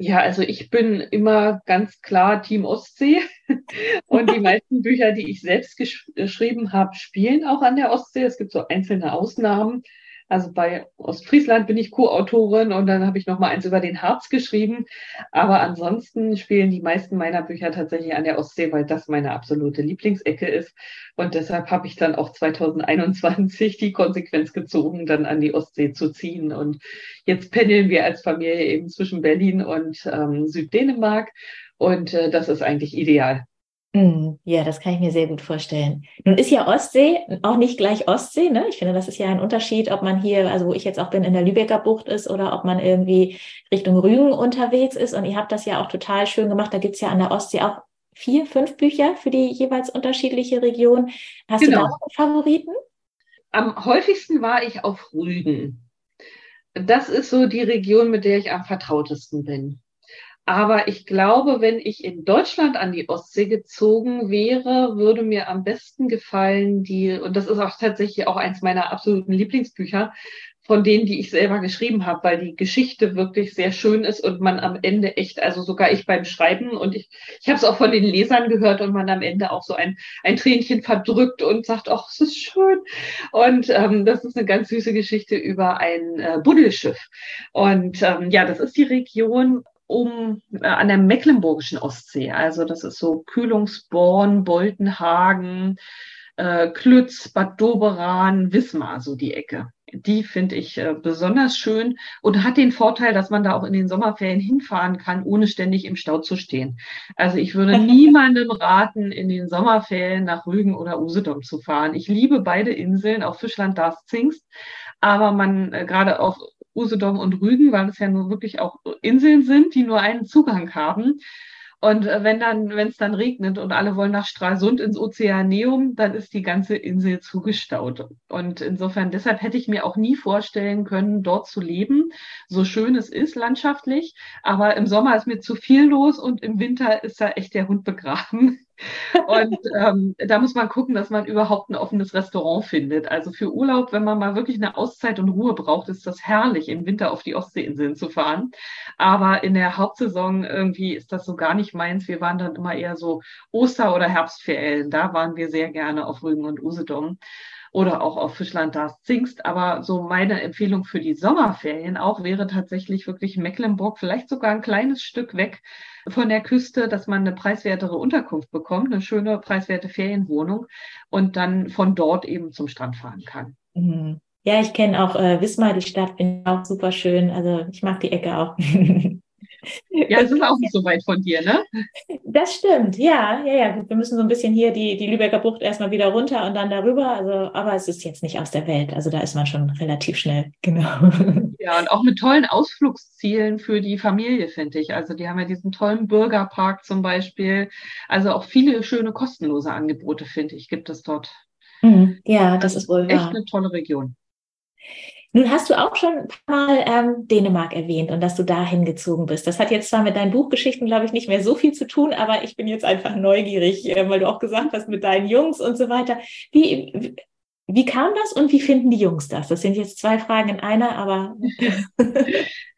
B: Ja, also ich bin immer ganz klar Team Ostsee [laughs] und die meisten Bücher, die ich selbst geschrieben habe, spielen auch an der Ostsee. Es gibt so einzelne Ausnahmen. Also bei Ostfriesland bin ich Co-Autorin und dann habe ich noch mal eins über den Harz geschrieben. Aber ansonsten spielen die meisten meiner Bücher tatsächlich an der Ostsee, weil das meine absolute Lieblingsecke ist. Und deshalb habe ich dann auch 2021 die Konsequenz gezogen, dann an die Ostsee zu ziehen. Und jetzt pendeln wir als Familie eben zwischen Berlin und ähm, Süddänemark. Und äh, das ist eigentlich ideal.
A: Mm, ja, das kann ich mir sehr gut vorstellen. Nun ist ja Ostsee auch nicht gleich Ostsee, ne? Ich finde, das ist ja ein Unterschied, ob man hier, also wo ich jetzt auch bin, in der Lübecker Bucht ist oder ob man irgendwie Richtung Rügen unterwegs ist. Und ihr habt das ja auch total schön gemacht. Da gibt's ja an der Ostsee auch vier, fünf Bücher für die jeweils unterschiedliche Region. Hast genau. du da noch Favoriten?
B: Am häufigsten war ich auf Rügen. Das ist so die Region, mit der ich am vertrautesten bin. Aber ich glaube, wenn ich in Deutschland an die Ostsee gezogen wäre, würde mir am besten gefallen die, und das ist auch tatsächlich auch eins meiner absoluten Lieblingsbücher, von denen, die ich selber geschrieben habe, weil die Geschichte wirklich sehr schön ist und man am Ende echt, also sogar ich beim Schreiben und ich, ich habe es auch von den Lesern gehört und man am Ende auch so ein, ein Tränchen verdrückt und sagt, ach, es ist schön. Und ähm, das ist eine ganz süße Geschichte über ein äh, Buddelschiff. Und ähm, ja, das ist die Region um äh, an der mecklenburgischen Ostsee. Also das ist so Kühlungsborn, Boltenhagen, äh, Klütz, Bad Doberan, Wismar, so die Ecke. Die finde ich äh, besonders schön und hat den Vorteil, dass man da auch in den Sommerferien hinfahren kann, ohne ständig im Stau zu stehen. Also ich würde [laughs] niemandem raten, in den Sommerferien nach Rügen oder Usedom zu fahren. Ich liebe beide Inseln, auch Fischland, Darß, Zingst. Aber man äh, gerade auf Usedom und Rügen, weil es ja nur wirklich auch Inseln sind, die nur einen Zugang haben. Und äh, wenn dann, wenn es dann regnet und alle wollen nach Stralsund ins Ozeaneum, dann ist die ganze Insel zugestaut. Und insofern, deshalb hätte ich mir auch nie vorstellen können, dort zu leben, so schön es ist landschaftlich. Aber im Sommer ist mir zu viel los und im Winter ist da echt der Hund begraben. Und ähm, da muss man gucken, dass man überhaupt ein offenes Restaurant findet. Also für Urlaub, wenn man mal wirklich eine Auszeit und Ruhe braucht, ist das herrlich, im Winter auf die Ostseeinseln zu fahren. Aber in der Hauptsaison irgendwie ist das so gar nicht meins. Wir waren dann immer eher so Oster- oder Herbstferien. Da waren wir sehr gerne auf Rügen und Usedom oder auch auf Fischland das Zingst. Aber so meine Empfehlung für die Sommerferien auch wäre tatsächlich wirklich Mecklenburg, vielleicht sogar ein kleines Stück weg von der Küste, dass man eine preiswertere Unterkunft bekommt, eine schöne preiswerte Ferienwohnung und dann von dort eben zum Strand fahren kann.
A: Mhm. Ja, ich kenne auch äh, Wismar, die Stadt, ich auch super schön. Also ich mag die Ecke auch. [laughs]
B: Ja, es ist auch nicht so weit von dir, ne?
A: Das stimmt, ja, ja, ja. Wir müssen so ein bisschen hier die, die Lübecker Bucht erstmal wieder runter und dann darüber. Also, aber es ist jetzt nicht aus der Welt. Also da ist man schon relativ schnell, genau. [laughs]
B: Ja, und auch mit tollen Ausflugszielen für die Familie, finde ich. Also die haben ja diesen tollen Bürgerpark zum Beispiel. Also auch viele schöne kostenlose Angebote, finde ich, gibt es dort.
A: Mhm. Ja, das, das ist wohl
B: echt wahr. eine tolle Region.
A: Nun hast du auch schon ein paar Mal ähm, Dänemark erwähnt und dass du da hingezogen bist. Das hat jetzt zwar mit deinen Buchgeschichten, glaube ich, nicht mehr so viel zu tun, aber ich bin jetzt einfach neugierig, äh, weil du auch gesagt hast mit deinen Jungs und so weiter. Wie, wie, wie kam das und wie finden die Jungs das? Das sind jetzt zwei Fragen in einer, aber. [laughs]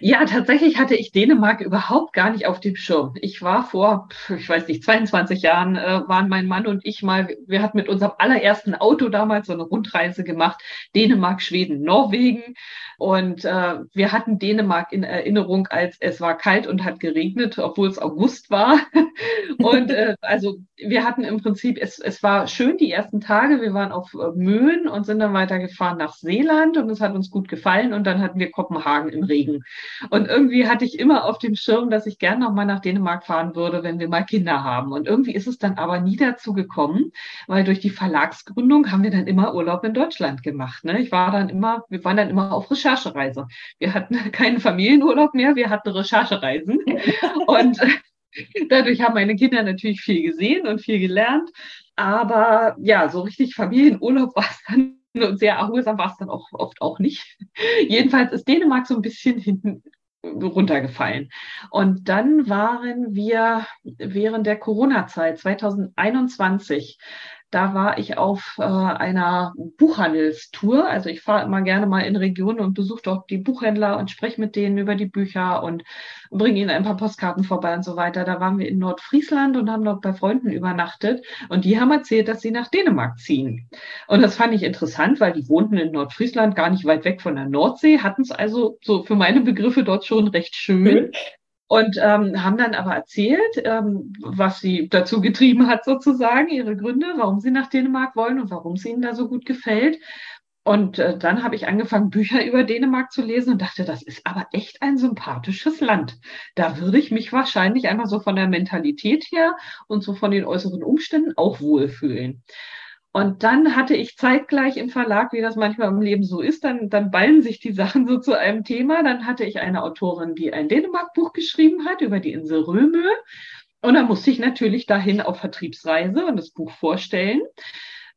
B: Ja, tatsächlich hatte ich Dänemark überhaupt gar nicht auf dem Schirm. Ich war vor, ich weiß nicht, 22 Jahren, äh, waren mein Mann und ich mal, wir hatten mit unserem allerersten Auto damals so eine Rundreise gemacht, Dänemark, Schweden, Norwegen. Und äh, wir hatten Dänemark in Erinnerung, als es war kalt und hat geregnet, obwohl es August war. [laughs] und äh, also wir hatten im Prinzip, es, es war schön die ersten Tage. Wir waren auf äh, Möhen und sind dann weitergefahren nach Seeland und es hat uns gut gefallen. Und dann hatten wir Kopenhagen im Regen. Und irgendwie hatte ich immer auf dem Schirm, dass ich gerne noch mal nach Dänemark fahren würde, wenn wir mal Kinder haben. Und irgendwie ist es dann aber nie dazu gekommen, weil durch die Verlagsgründung haben wir dann immer Urlaub in Deutschland gemacht. Ne? Ich war dann immer, wir waren dann immer auf Recherche Recherchereise. Wir hatten [laughs] keinen Familienurlaub mehr, wir hatten Recherchereisen. [laughs] Und dadurch haben meine Kinder natürlich viel gesehen und viel gelernt. Aber ja, so richtig Familienurlaub [laughs] war es dann sehr erholsam war es dann auch oft auch nicht. [laughs] Jedenfalls ist Dänemark so ein bisschen hinten runtergefallen. Und dann waren wir während der Corona-Zeit 2021 da war ich auf äh, einer Buchhandelstour. Also ich fahre immer gerne mal in Regionen und besuche dort die Buchhändler und spreche mit denen über die Bücher und bringe ihnen ein paar Postkarten vorbei und so weiter. Da waren wir in Nordfriesland und haben dort bei Freunden übernachtet und die haben erzählt, dass sie nach Dänemark ziehen. Und das fand ich interessant, weil die wohnten in Nordfriesland gar nicht weit weg von der Nordsee, hatten es also so für meine Begriffe dort schon recht schön und ähm, haben dann aber erzählt, ähm, was sie dazu getrieben hat, sozusagen, ihre Gründe, warum sie nach Dänemark wollen und warum es ihnen da so gut gefällt. Und äh, dann habe ich angefangen, Bücher über Dänemark zu lesen und dachte, das ist aber echt ein sympathisches Land. Da würde ich mich wahrscheinlich einmal so von der Mentalität her und so von den äußeren Umständen auch wohlfühlen. Und dann hatte ich zeitgleich im Verlag, wie das manchmal im Leben so ist, dann, dann ballen sich die Sachen so zu einem Thema. Dann hatte ich eine Autorin, die ein Dänemark-Buch geschrieben hat über die Insel Römö. Und dann musste ich natürlich dahin auf Vertriebsreise und das Buch vorstellen.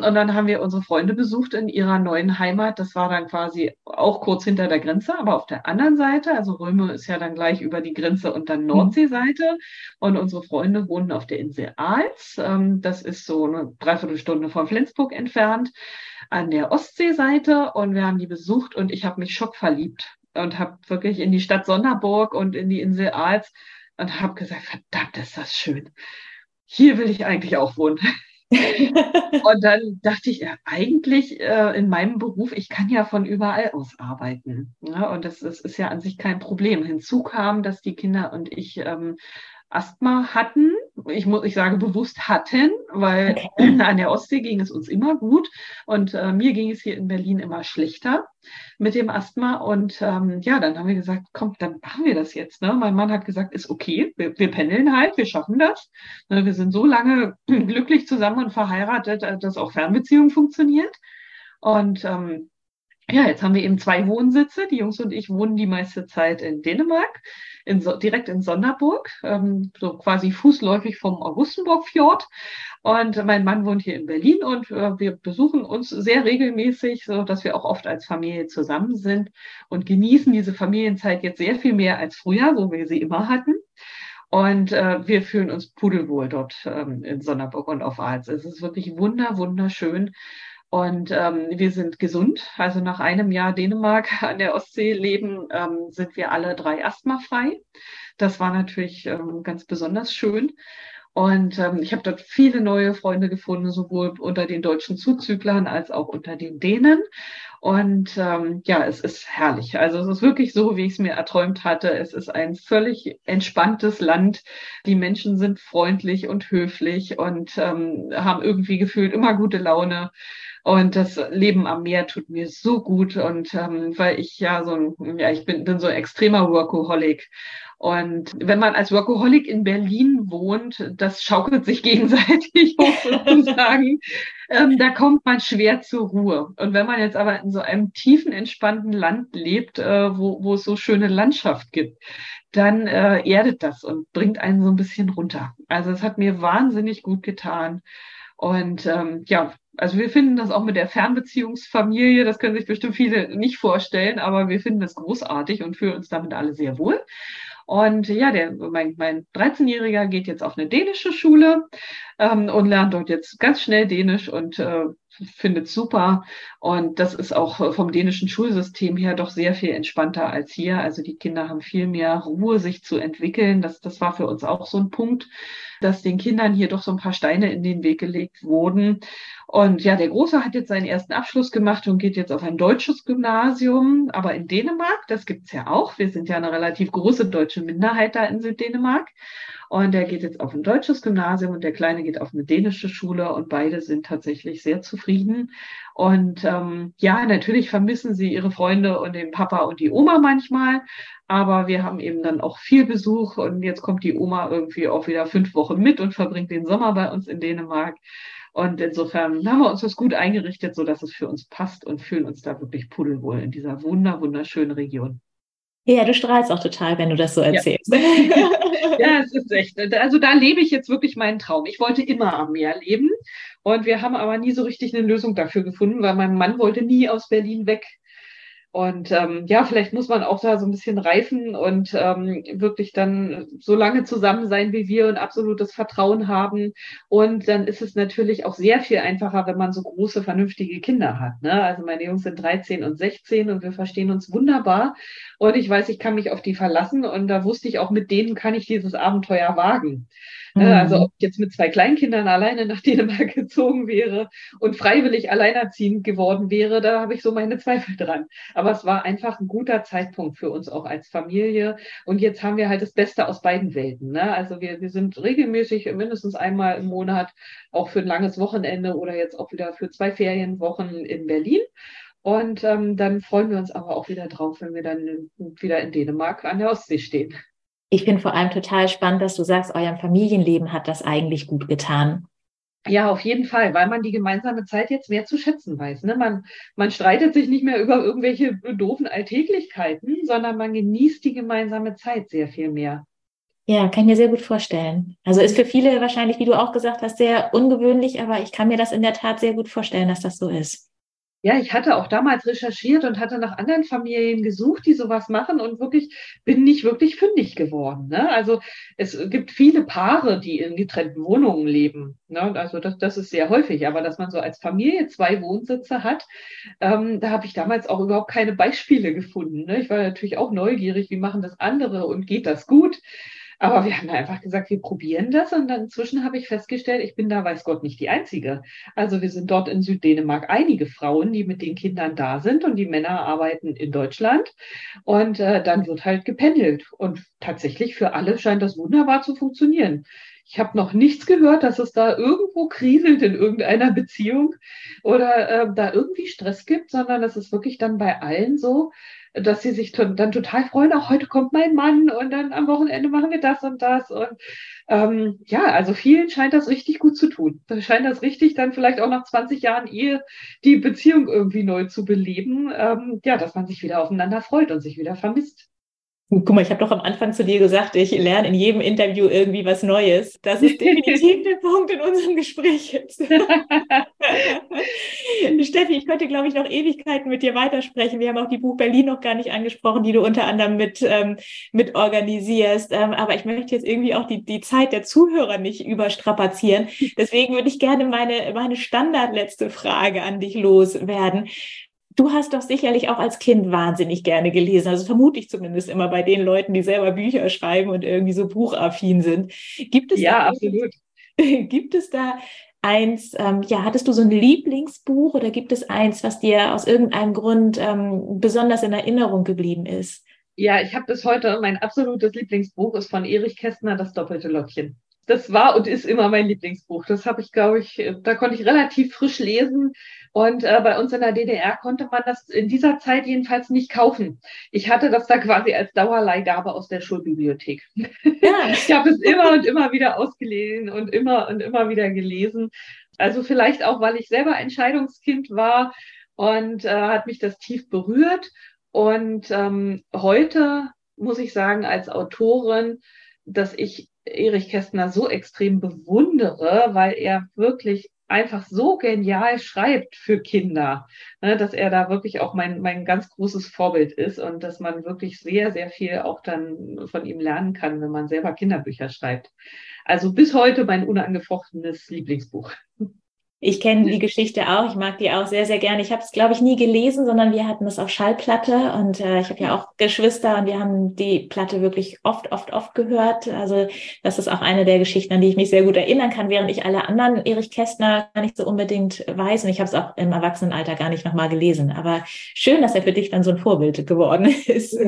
B: Und dann haben wir unsere Freunde besucht in ihrer neuen Heimat. Das war dann quasi auch kurz hinter der Grenze, aber auf der anderen Seite. Also Röme ist ja dann gleich über die Grenze und dann mhm. Nordseeseite. Und unsere Freunde wohnen auf der Insel Aals. Ähm, das ist so eine Dreiviertelstunde von Flensburg entfernt an der Ostseeseite. Und wir haben die besucht und ich habe mich schockverliebt und habe wirklich in die Stadt Sonderburg und in die Insel Aals und habe gesagt, verdammt, ist das schön. Hier will ich eigentlich auch wohnen. [laughs] und dann dachte ich, ja, eigentlich äh, in meinem Beruf, ich kann ja von überall aus arbeiten. Ja, und das ist, ist, ja an sich kein Problem. Hinzu kam, dass die Kinder und ich ähm, Asthma hatten. Ich muss, ich sage bewusst hatten, weil okay. [clears throat] an der Ostsee ging es uns immer gut und äh, mir ging es hier in Berlin immer schlechter mit dem Asthma. Und ähm, ja, dann haben wir gesagt, komm, dann machen wir das jetzt. Ne? Mein Mann hat gesagt, ist okay, wir, wir pendeln halt, wir schaffen das. Ne? Wir sind so lange [clears throat] glücklich zusammen und verheiratet, äh, dass auch Fernbeziehung funktioniert. Und ähm, ja, jetzt haben wir eben zwei Wohnsitze. Die Jungs und ich wohnen die meiste Zeit in Dänemark, in so, direkt in Sonderburg, ähm, so quasi fußläufig vom Augustenburgfjord. Und mein Mann wohnt hier in Berlin und äh, wir besuchen uns sehr regelmäßig, so dass wir auch oft als Familie zusammen sind und genießen diese Familienzeit jetzt sehr viel mehr als früher, so wie wir sie immer hatten. Und äh, wir fühlen uns pudelwohl dort ähm, in Sonderburg und auf Arz. Es ist wirklich wunder, wunderschön. Und ähm, wir sind gesund. Also nach einem Jahr Dänemark [laughs] an der Ostsee leben, ähm, sind wir alle drei asthmafrei. Das war natürlich ähm, ganz besonders schön. Und ähm, ich habe dort viele neue Freunde gefunden, sowohl unter den deutschen Zuzüglern als auch unter den Dänen. Und ähm, ja, es ist herrlich. Also es ist wirklich so, wie ich es mir erträumt hatte. Es ist ein völlig entspanntes Land. Die Menschen sind freundlich und höflich und ähm, haben irgendwie gefühlt immer gute Laune. Und das Leben am Meer tut mir so gut. Und ähm, weil ich ja so ein, ja, ich bin, bin so ein extremer Workaholic. Und wenn man als Workaholic in Berlin wohnt, das schaukelt sich [laughs] gegenseitig hoch [laughs] sozusagen. ähm, da kommt man schwer zur Ruhe. Und wenn man jetzt aber in so einem tiefen, entspannten Land lebt, äh, wo, wo es so schöne Landschaft gibt, dann äh, erdet das und bringt einen so ein bisschen runter. Also es hat mir wahnsinnig gut getan. Und ähm, ja, also wir finden das auch mit der Fernbeziehungsfamilie, das können sich bestimmt viele nicht vorstellen, aber wir finden das großartig und fühlen uns damit alle sehr wohl. Und ja, der, mein, mein 13-Jähriger geht jetzt auf eine dänische Schule ähm, und lernt dort jetzt ganz schnell Dänisch und äh, findet super. Und das ist auch vom dänischen Schulsystem her doch sehr viel entspannter als hier. Also die Kinder haben viel mehr Ruhe, sich zu entwickeln. Das, das war für uns auch so ein Punkt, dass den Kindern hier doch so ein paar Steine in den Weg gelegt wurden. Und ja, der Große hat jetzt seinen ersten Abschluss gemacht und geht jetzt auf ein deutsches Gymnasium, aber in Dänemark, das gibt's ja auch. Wir sind ja eine relativ große deutsche Minderheit da in Süddänemark. Und der geht jetzt auf ein deutsches Gymnasium und der Kleine geht auf eine dänische Schule und beide sind tatsächlich sehr zufrieden. Und ähm, ja, natürlich vermissen sie ihre Freunde und den Papa und die Oma manchmal, aber wir haben eben dann auch viel Besuch und jetzt kommt die Oma irgendwie auch wieder fünf Wochen mit und verbringt den Sommer bei uns in Dänemark. Und insofern haben wir uns das gut eingerichtet, so dass es für uns passt und fühlen uns da wirklich pudelwohl in dieser wunder, wunderschönen Region.
A: Ja, du strahlst auch total, wenn du das so erzählst. [laughs]
B: Ja. ja, [laughs] es ist echt. Also da lebe ich jetzt wirklich meinen Traum. Ich wollte immer am Meer leben und wir haben aber nie so richtig eine Lösung dafür gefunden, weil mein Mann wollte nie aus Berlin weg. Und ähm, ja, vielleicht muss man auch da so ein bisschen reifen und ähm, wirklich dann so lange zusammen sein wie wir und absolutes Vertrauen haben. Und dann ist es natürlich auch sehr viel einfacher, wenn man so große, vernünftige Kinder hat. Ne? Also meine Jungs sind 13 und 16 und wir verstehen uns wunderbar. Und ich weiß, ich kann mich auf die verlassen. Und da wusste ich auch, mit denen kann ich dieses Abenteuer wagen. Ne, mhm. Also ob ich jetzt mit zwei Kleinkindern alleine nach [laughs] Dänemark gezogen wäre und freiwillig alleinerziehend geworden wäre, da habe ich so meine Zweifel dran. Aber es war einfach ein guter Zeitpunkt für uns auch als Familie. Und jetzt haben wir halt das Beste aus beiden Welten. Ne? Also wir, wir sind regelmäßig mindestens einmal im Monat auch für ein langes Wochenende oder jetzt auch wieder für zwei Ferienwochen in Berlin. Und ähm, dann freuen wir uns aber auch wieder drauf, wenn wir dann wieder in Dänemark an der Ostsee stehen.
A: Ich finde vor allem total spannend, dass du sagst, eurem Familienleben hat das eigentlich gut getan.
B: Ja, auf jeden Fall, weil man die gemeinsame Zeit jetzt mehr zu schätzen weiß. Ne? Man, man streitet sich nicht mehr über irgendwelche doofen Alltäglichkeiten, sondern man genießt die gemeinsame Zeit sehr viel mehr.
A: Ja, kann ich mir sehr gut vorstellen. Also ist für viele wahrscheinlich, wie du auch gesagt hast, sehr ungewöhnlich, aber ich kann mir das in der Tat sehr gut vorstellen, dass das so ist.
B: Ja, ich hatte auch damals recherchiert und hatte nach anderen Familien gesucht, die sowas machen und wirklich bin nicht wirklich fündig geworden. Ne? Also es gibt viele Paare, die in getrennten Wohnungen leben. Ne? Also das, das ist sehr häufig, aber dass man so als Familie zwei Wohnsitze hat, ähm, da habe ich damals auch überhaupt keine Beispiele gefunden. Ne? Ich war natürlich auch neugierig, wie machen das andere und geht das gut? Aber wir haben einfach gesagt, wir probieren das. Und dann inzwischen habe ich festgestellt, ich bin da, weiß Gott, nicht die Einzige. Also wir sind dort in Süddänemark einige Frauen, die mit den Kindern da sind und die Männer arbeiten in Deutschland. Und äh, dann wird halt gependelt. Und tatsächlich für alle scheint das wunderbar zu funktionieren. Ich habe noch nichts gehört, dass es da irgendwo kriselt in irgendeiner Beziehung oder äh, da irgendwie Stress gibt, sondern es ist wirklich dann bei allen so, dass sie sich dann total freuen, auch heute kommt mein Mann und dann am Wochenende machen wir das und das. Und ähm, ja, also vielen scheint das richtig gut zu tun. Scheint das richtig dann vielleicht auch nach 20 Jahren Ehe die Beziehung irgendwie neu zu beleben. Ähm, ja, dass man sich wieder aufeinander freut und sich wieder vermisst.
A: Guck mal, ich habe doch am Anfang zu dir gesagt, ich lerne in jedem Interview irgendwie was Neues. Das ist definitiv der [laughs] Punkt in unserem Gespräch jetzt. [laughs] Steffi, ich könnte, glaube ich, noch Ewigkeiten mit dir weitersprechen. Wir haben auch die Buch Berlin noch gar nicht angesprochen, die du unter anderem mit, ähm, mit organisierst. Ähm, aber ich möchte jetzt irgendwie auch die, die Zeit der Zuhörer nicht überstrapazieren. Deswegen würde ich gerne meine, meine standardletzte Frage an dich loswerden. Du hast doch sicherlich auch als Kind wahnsinnig gerne gelesen. Also vermute ich zumindest immer bei den Leuten, die selber Bücher schreiben und irgendwie so buchaffin sind. Gibt es
B: ja, absolut. [laughs]
A: Gibt es da eins, ähm, ja, hattest du so ein Lieblingsbuch oder gibt es eins, was dir aus irgendeinem Grund ähm, besonders in Erinnerung geblieben ist?
B: Ja, ich habe bis heute mein absolutes Lieblingsbuch ist von Erich Kästner, Das doppelte Lockchen das war und ist immer mein Lieblingsbuch. Das habe ich, glaube ich, da konnte ich relativ frisch lesen. Und äh, bei uns in der DDR konnte man das in dieser Zeit jedenfalls nicht kaufen. Ich hatte das da quasi als Dauerleihgabe aus der Schulbibliothek. Ja. [laughs] ich habe es immer und immer wieder ausgelesen und immer und immer wieder gelesen. Also vielleicht auch, weil ich selber Entscheidungskind war und äh, hat mich das tief berührt. Und ähm, heute muss ich sagen, als Autorin, dass ich Erich Kästner so extrem bewundere, weil er wirklich einfach so genial schreibt für Kinder, ne, dass er da wirklich auch mein, mein ganz großes Vorbild ist und dass man wirklich sehr, sehr viel auch dann von ihm lernen kann, wenn man selber Kinderbücher schreibt. Also bis heute mein unangefochtenes Lieblingsbuch.
A: Ich kenne die Geschichte auch, ich mag die auch sehr, sehr gerne. Ich habe es, glaube ich, nie gelesen, sondern wir hatten es auf Schallplatte und äh, ich habe ja auch Geschwister und wir haben die Platte wirklich oft, oft, oft gehört. Also das ist auch eine der Geschichten, an die ich mich sehr gut erinnern kann, während ich alle anderen Erich Kästner gar nicht so unbedingt weiß und ich habe es auch im Erwachsenenalter gar nicht nochmal gelesen. Aber schön, dass er für dich dann so ein Vorbild geworden [laughs] ist.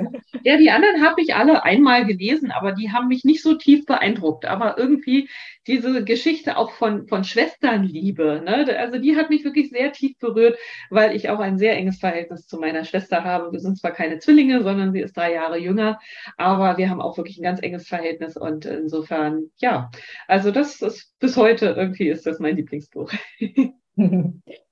B: Ja, die anderen habe ich alle einmal gelesen, aber die haben mich nicht so tief beeindruckt. Aber irgendwie diese Geschichte auch von, von Schwesternliebe, ne? also die hat mich wirklich sehr tief berührt, weil ich auch ein sehr enges Verhältnis zu meiner Schwester habe. Wir sind zwar keine Zwillinge, sondern sie ist drei Jahre jünger, aber wir haben auch wirklich ein ganz enges Verhältnis und insofern, ja, also das ist bis heute irgendwie ist das mein Lieblingsbuch. [laughs]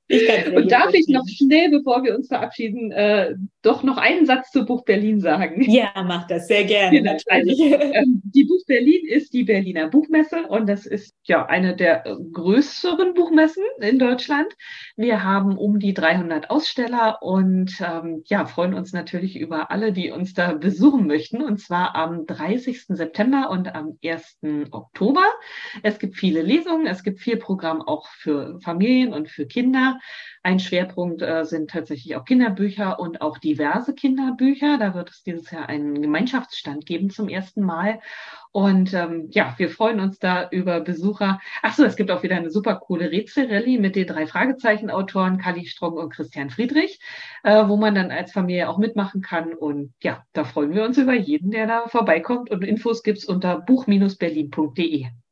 B: Und darf ich noch schnell, bevor wir uns verabschieden, äh, doch noch einen Satz zu Buch Berlin sagen?
A: Ja, mach das sehr gerne.
B: Genau. Also, ähm, die Buch Berlin ist die Berliner Buchmesse und das ist ja eine der äh, größeren Buchmessen in Deutschland. Wir haben um die 300 Aussteller und ähm, ja, freuen uns natürlich über alle, die uns da besuchen möchten und zwar am 30. September und am 1. Oktober. Es gibt viele Lesungen, es gibt viel Programm auch für Familien und für Kinder. Ein Schwerpunkt äh, sind tatsächlich auch Kinderbücher und auch diverse Kinderbücher. Da wird es dieses Jahr einen Gemeinschaftsstand geben zum ersten Mal. Und ähm, ja, wir freuen uns da über Besucher. Ach so, es gibt auch wieder eine super coole Rätselrallye mit den drei Fragezeichen-Autoren Kali Strong und Christian Friedrich, äh, wo man dann als Familie auch mitmachen kann. Und ja, da freuen wir uns über jeden, der da vorbeikommt. Und Infos gibt's unter buch-berlin.de.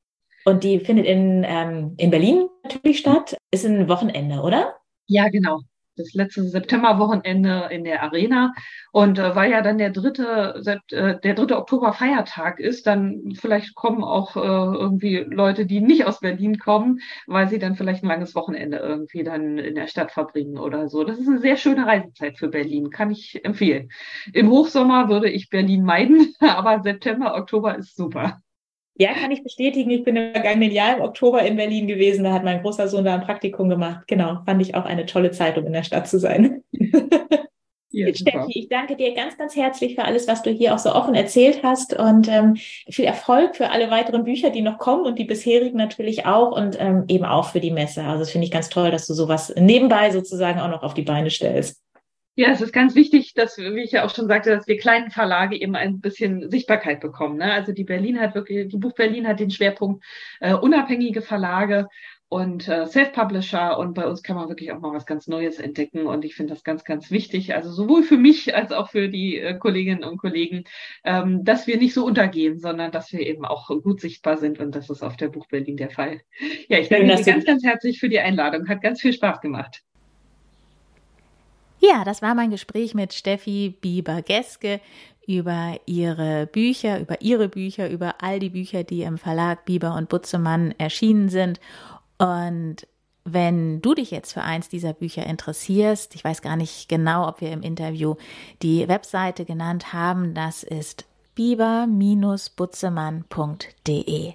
A: Und die findet in, ähm, in Berlin natürlich statt. Ist ein Wochenende, oder?
B: Ja, genau. das letzte Septemberwochenende in der Arena. Und äh, weil ja dann der dritte, äh, der dritte Oktober Feiertag ist, dann vielleicht kommen auch äh, irgendwie Leute, die nicht aus Berlin kommen, weil sie dann vielleicht ein langes Wochenende irgendwie dann in der Stadt verbringen oder so. Das ist eine sehr schöne Reisezeit für Berlin, kann ich empfehlen. Im Hochsommer würde ich Berlin meiden, [laughs] aber September, Oktober ist super.
A: Ja, kann ich bestätigen. Ich bin im vergangenen Jahr im Oktober in Berlin gewesen. Da hat mein großer Sohn da ein Praktikum gemacht. Genau, fand ich auch eine tolle Zeit, um in der Stadt zu sein. [laughs] Ja, Steffi, ich danke dir ganz, ganz herzlich für alles, was du hier auch so offen erzählt hast und ähm, viel Erfolg für alle weiteren Bücher, die noch kommen und die bisherigen natürlich auch und ähm, eben auch für die Messe. Also das finde ich ganz toll, dass du sowas nebenbei sozusagen auch noch auf die Beine stellst.
B: Ja, es ist ganz wichtig, dass, wie ich ja auch schon sagte, dass wir kleinen Verlage eben ein bisschen Sichtbarkeit bekommen. Ne? Also die Berlin hat wirklich, die Buch Berlin hat den Schwerpunkt äh, unabhängige Verlage und äh, Self-Publisher und bei uns kann man wirklich auch mal was ganz Neues entdecken und ich finde das ganz, ganz wichtig, also sowohl für mich als auch für die äh, Kolleginnen und Kollegen, ähm, dass wir nicht so untergehen, sondern dass wir eben auch gut sichtbar sind und das ist auf der Buch Berlin der Fall. Ja, ich danke dir ganz, ganz herzlich für die Einladung, hat ganz viel Spaß gemacht.
A: Ja, das war mein Gespräch mit Steffi Bieber-Geske über ihre Bücher, über ihre Bücher, über all die Bücher, die im Verlag Bieber und Butzemann erschienen sind. Und wenn du dich jetzt für eins dieser Bücher interessierst, ich weiß gar nicht genau, ob wir im Interview die Webseite genannt haben, das ist bieber-butzemann.de.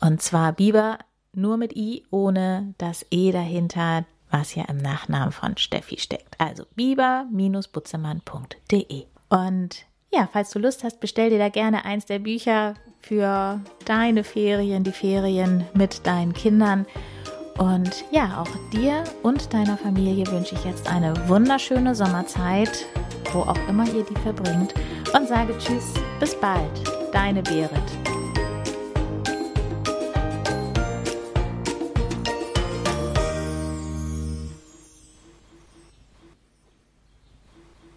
A: Und zwar Bieber nur mit I, ohne das E dahinter, was ja im Nachnamen von Steffi steckt. Also biber-butzemann.de. Und ja, falls du Lust hast, bestell dir da gerne eins der Bücher für deine Ferien, die Ferien mit deinen Kindern. Und ja, auch dir und deiner Familie wünsche ich jetzt eine wunderschöne Sommerzeit, wo auch immer ihr die verbringt. Und sage Tschüss, bis bald, deine Berit.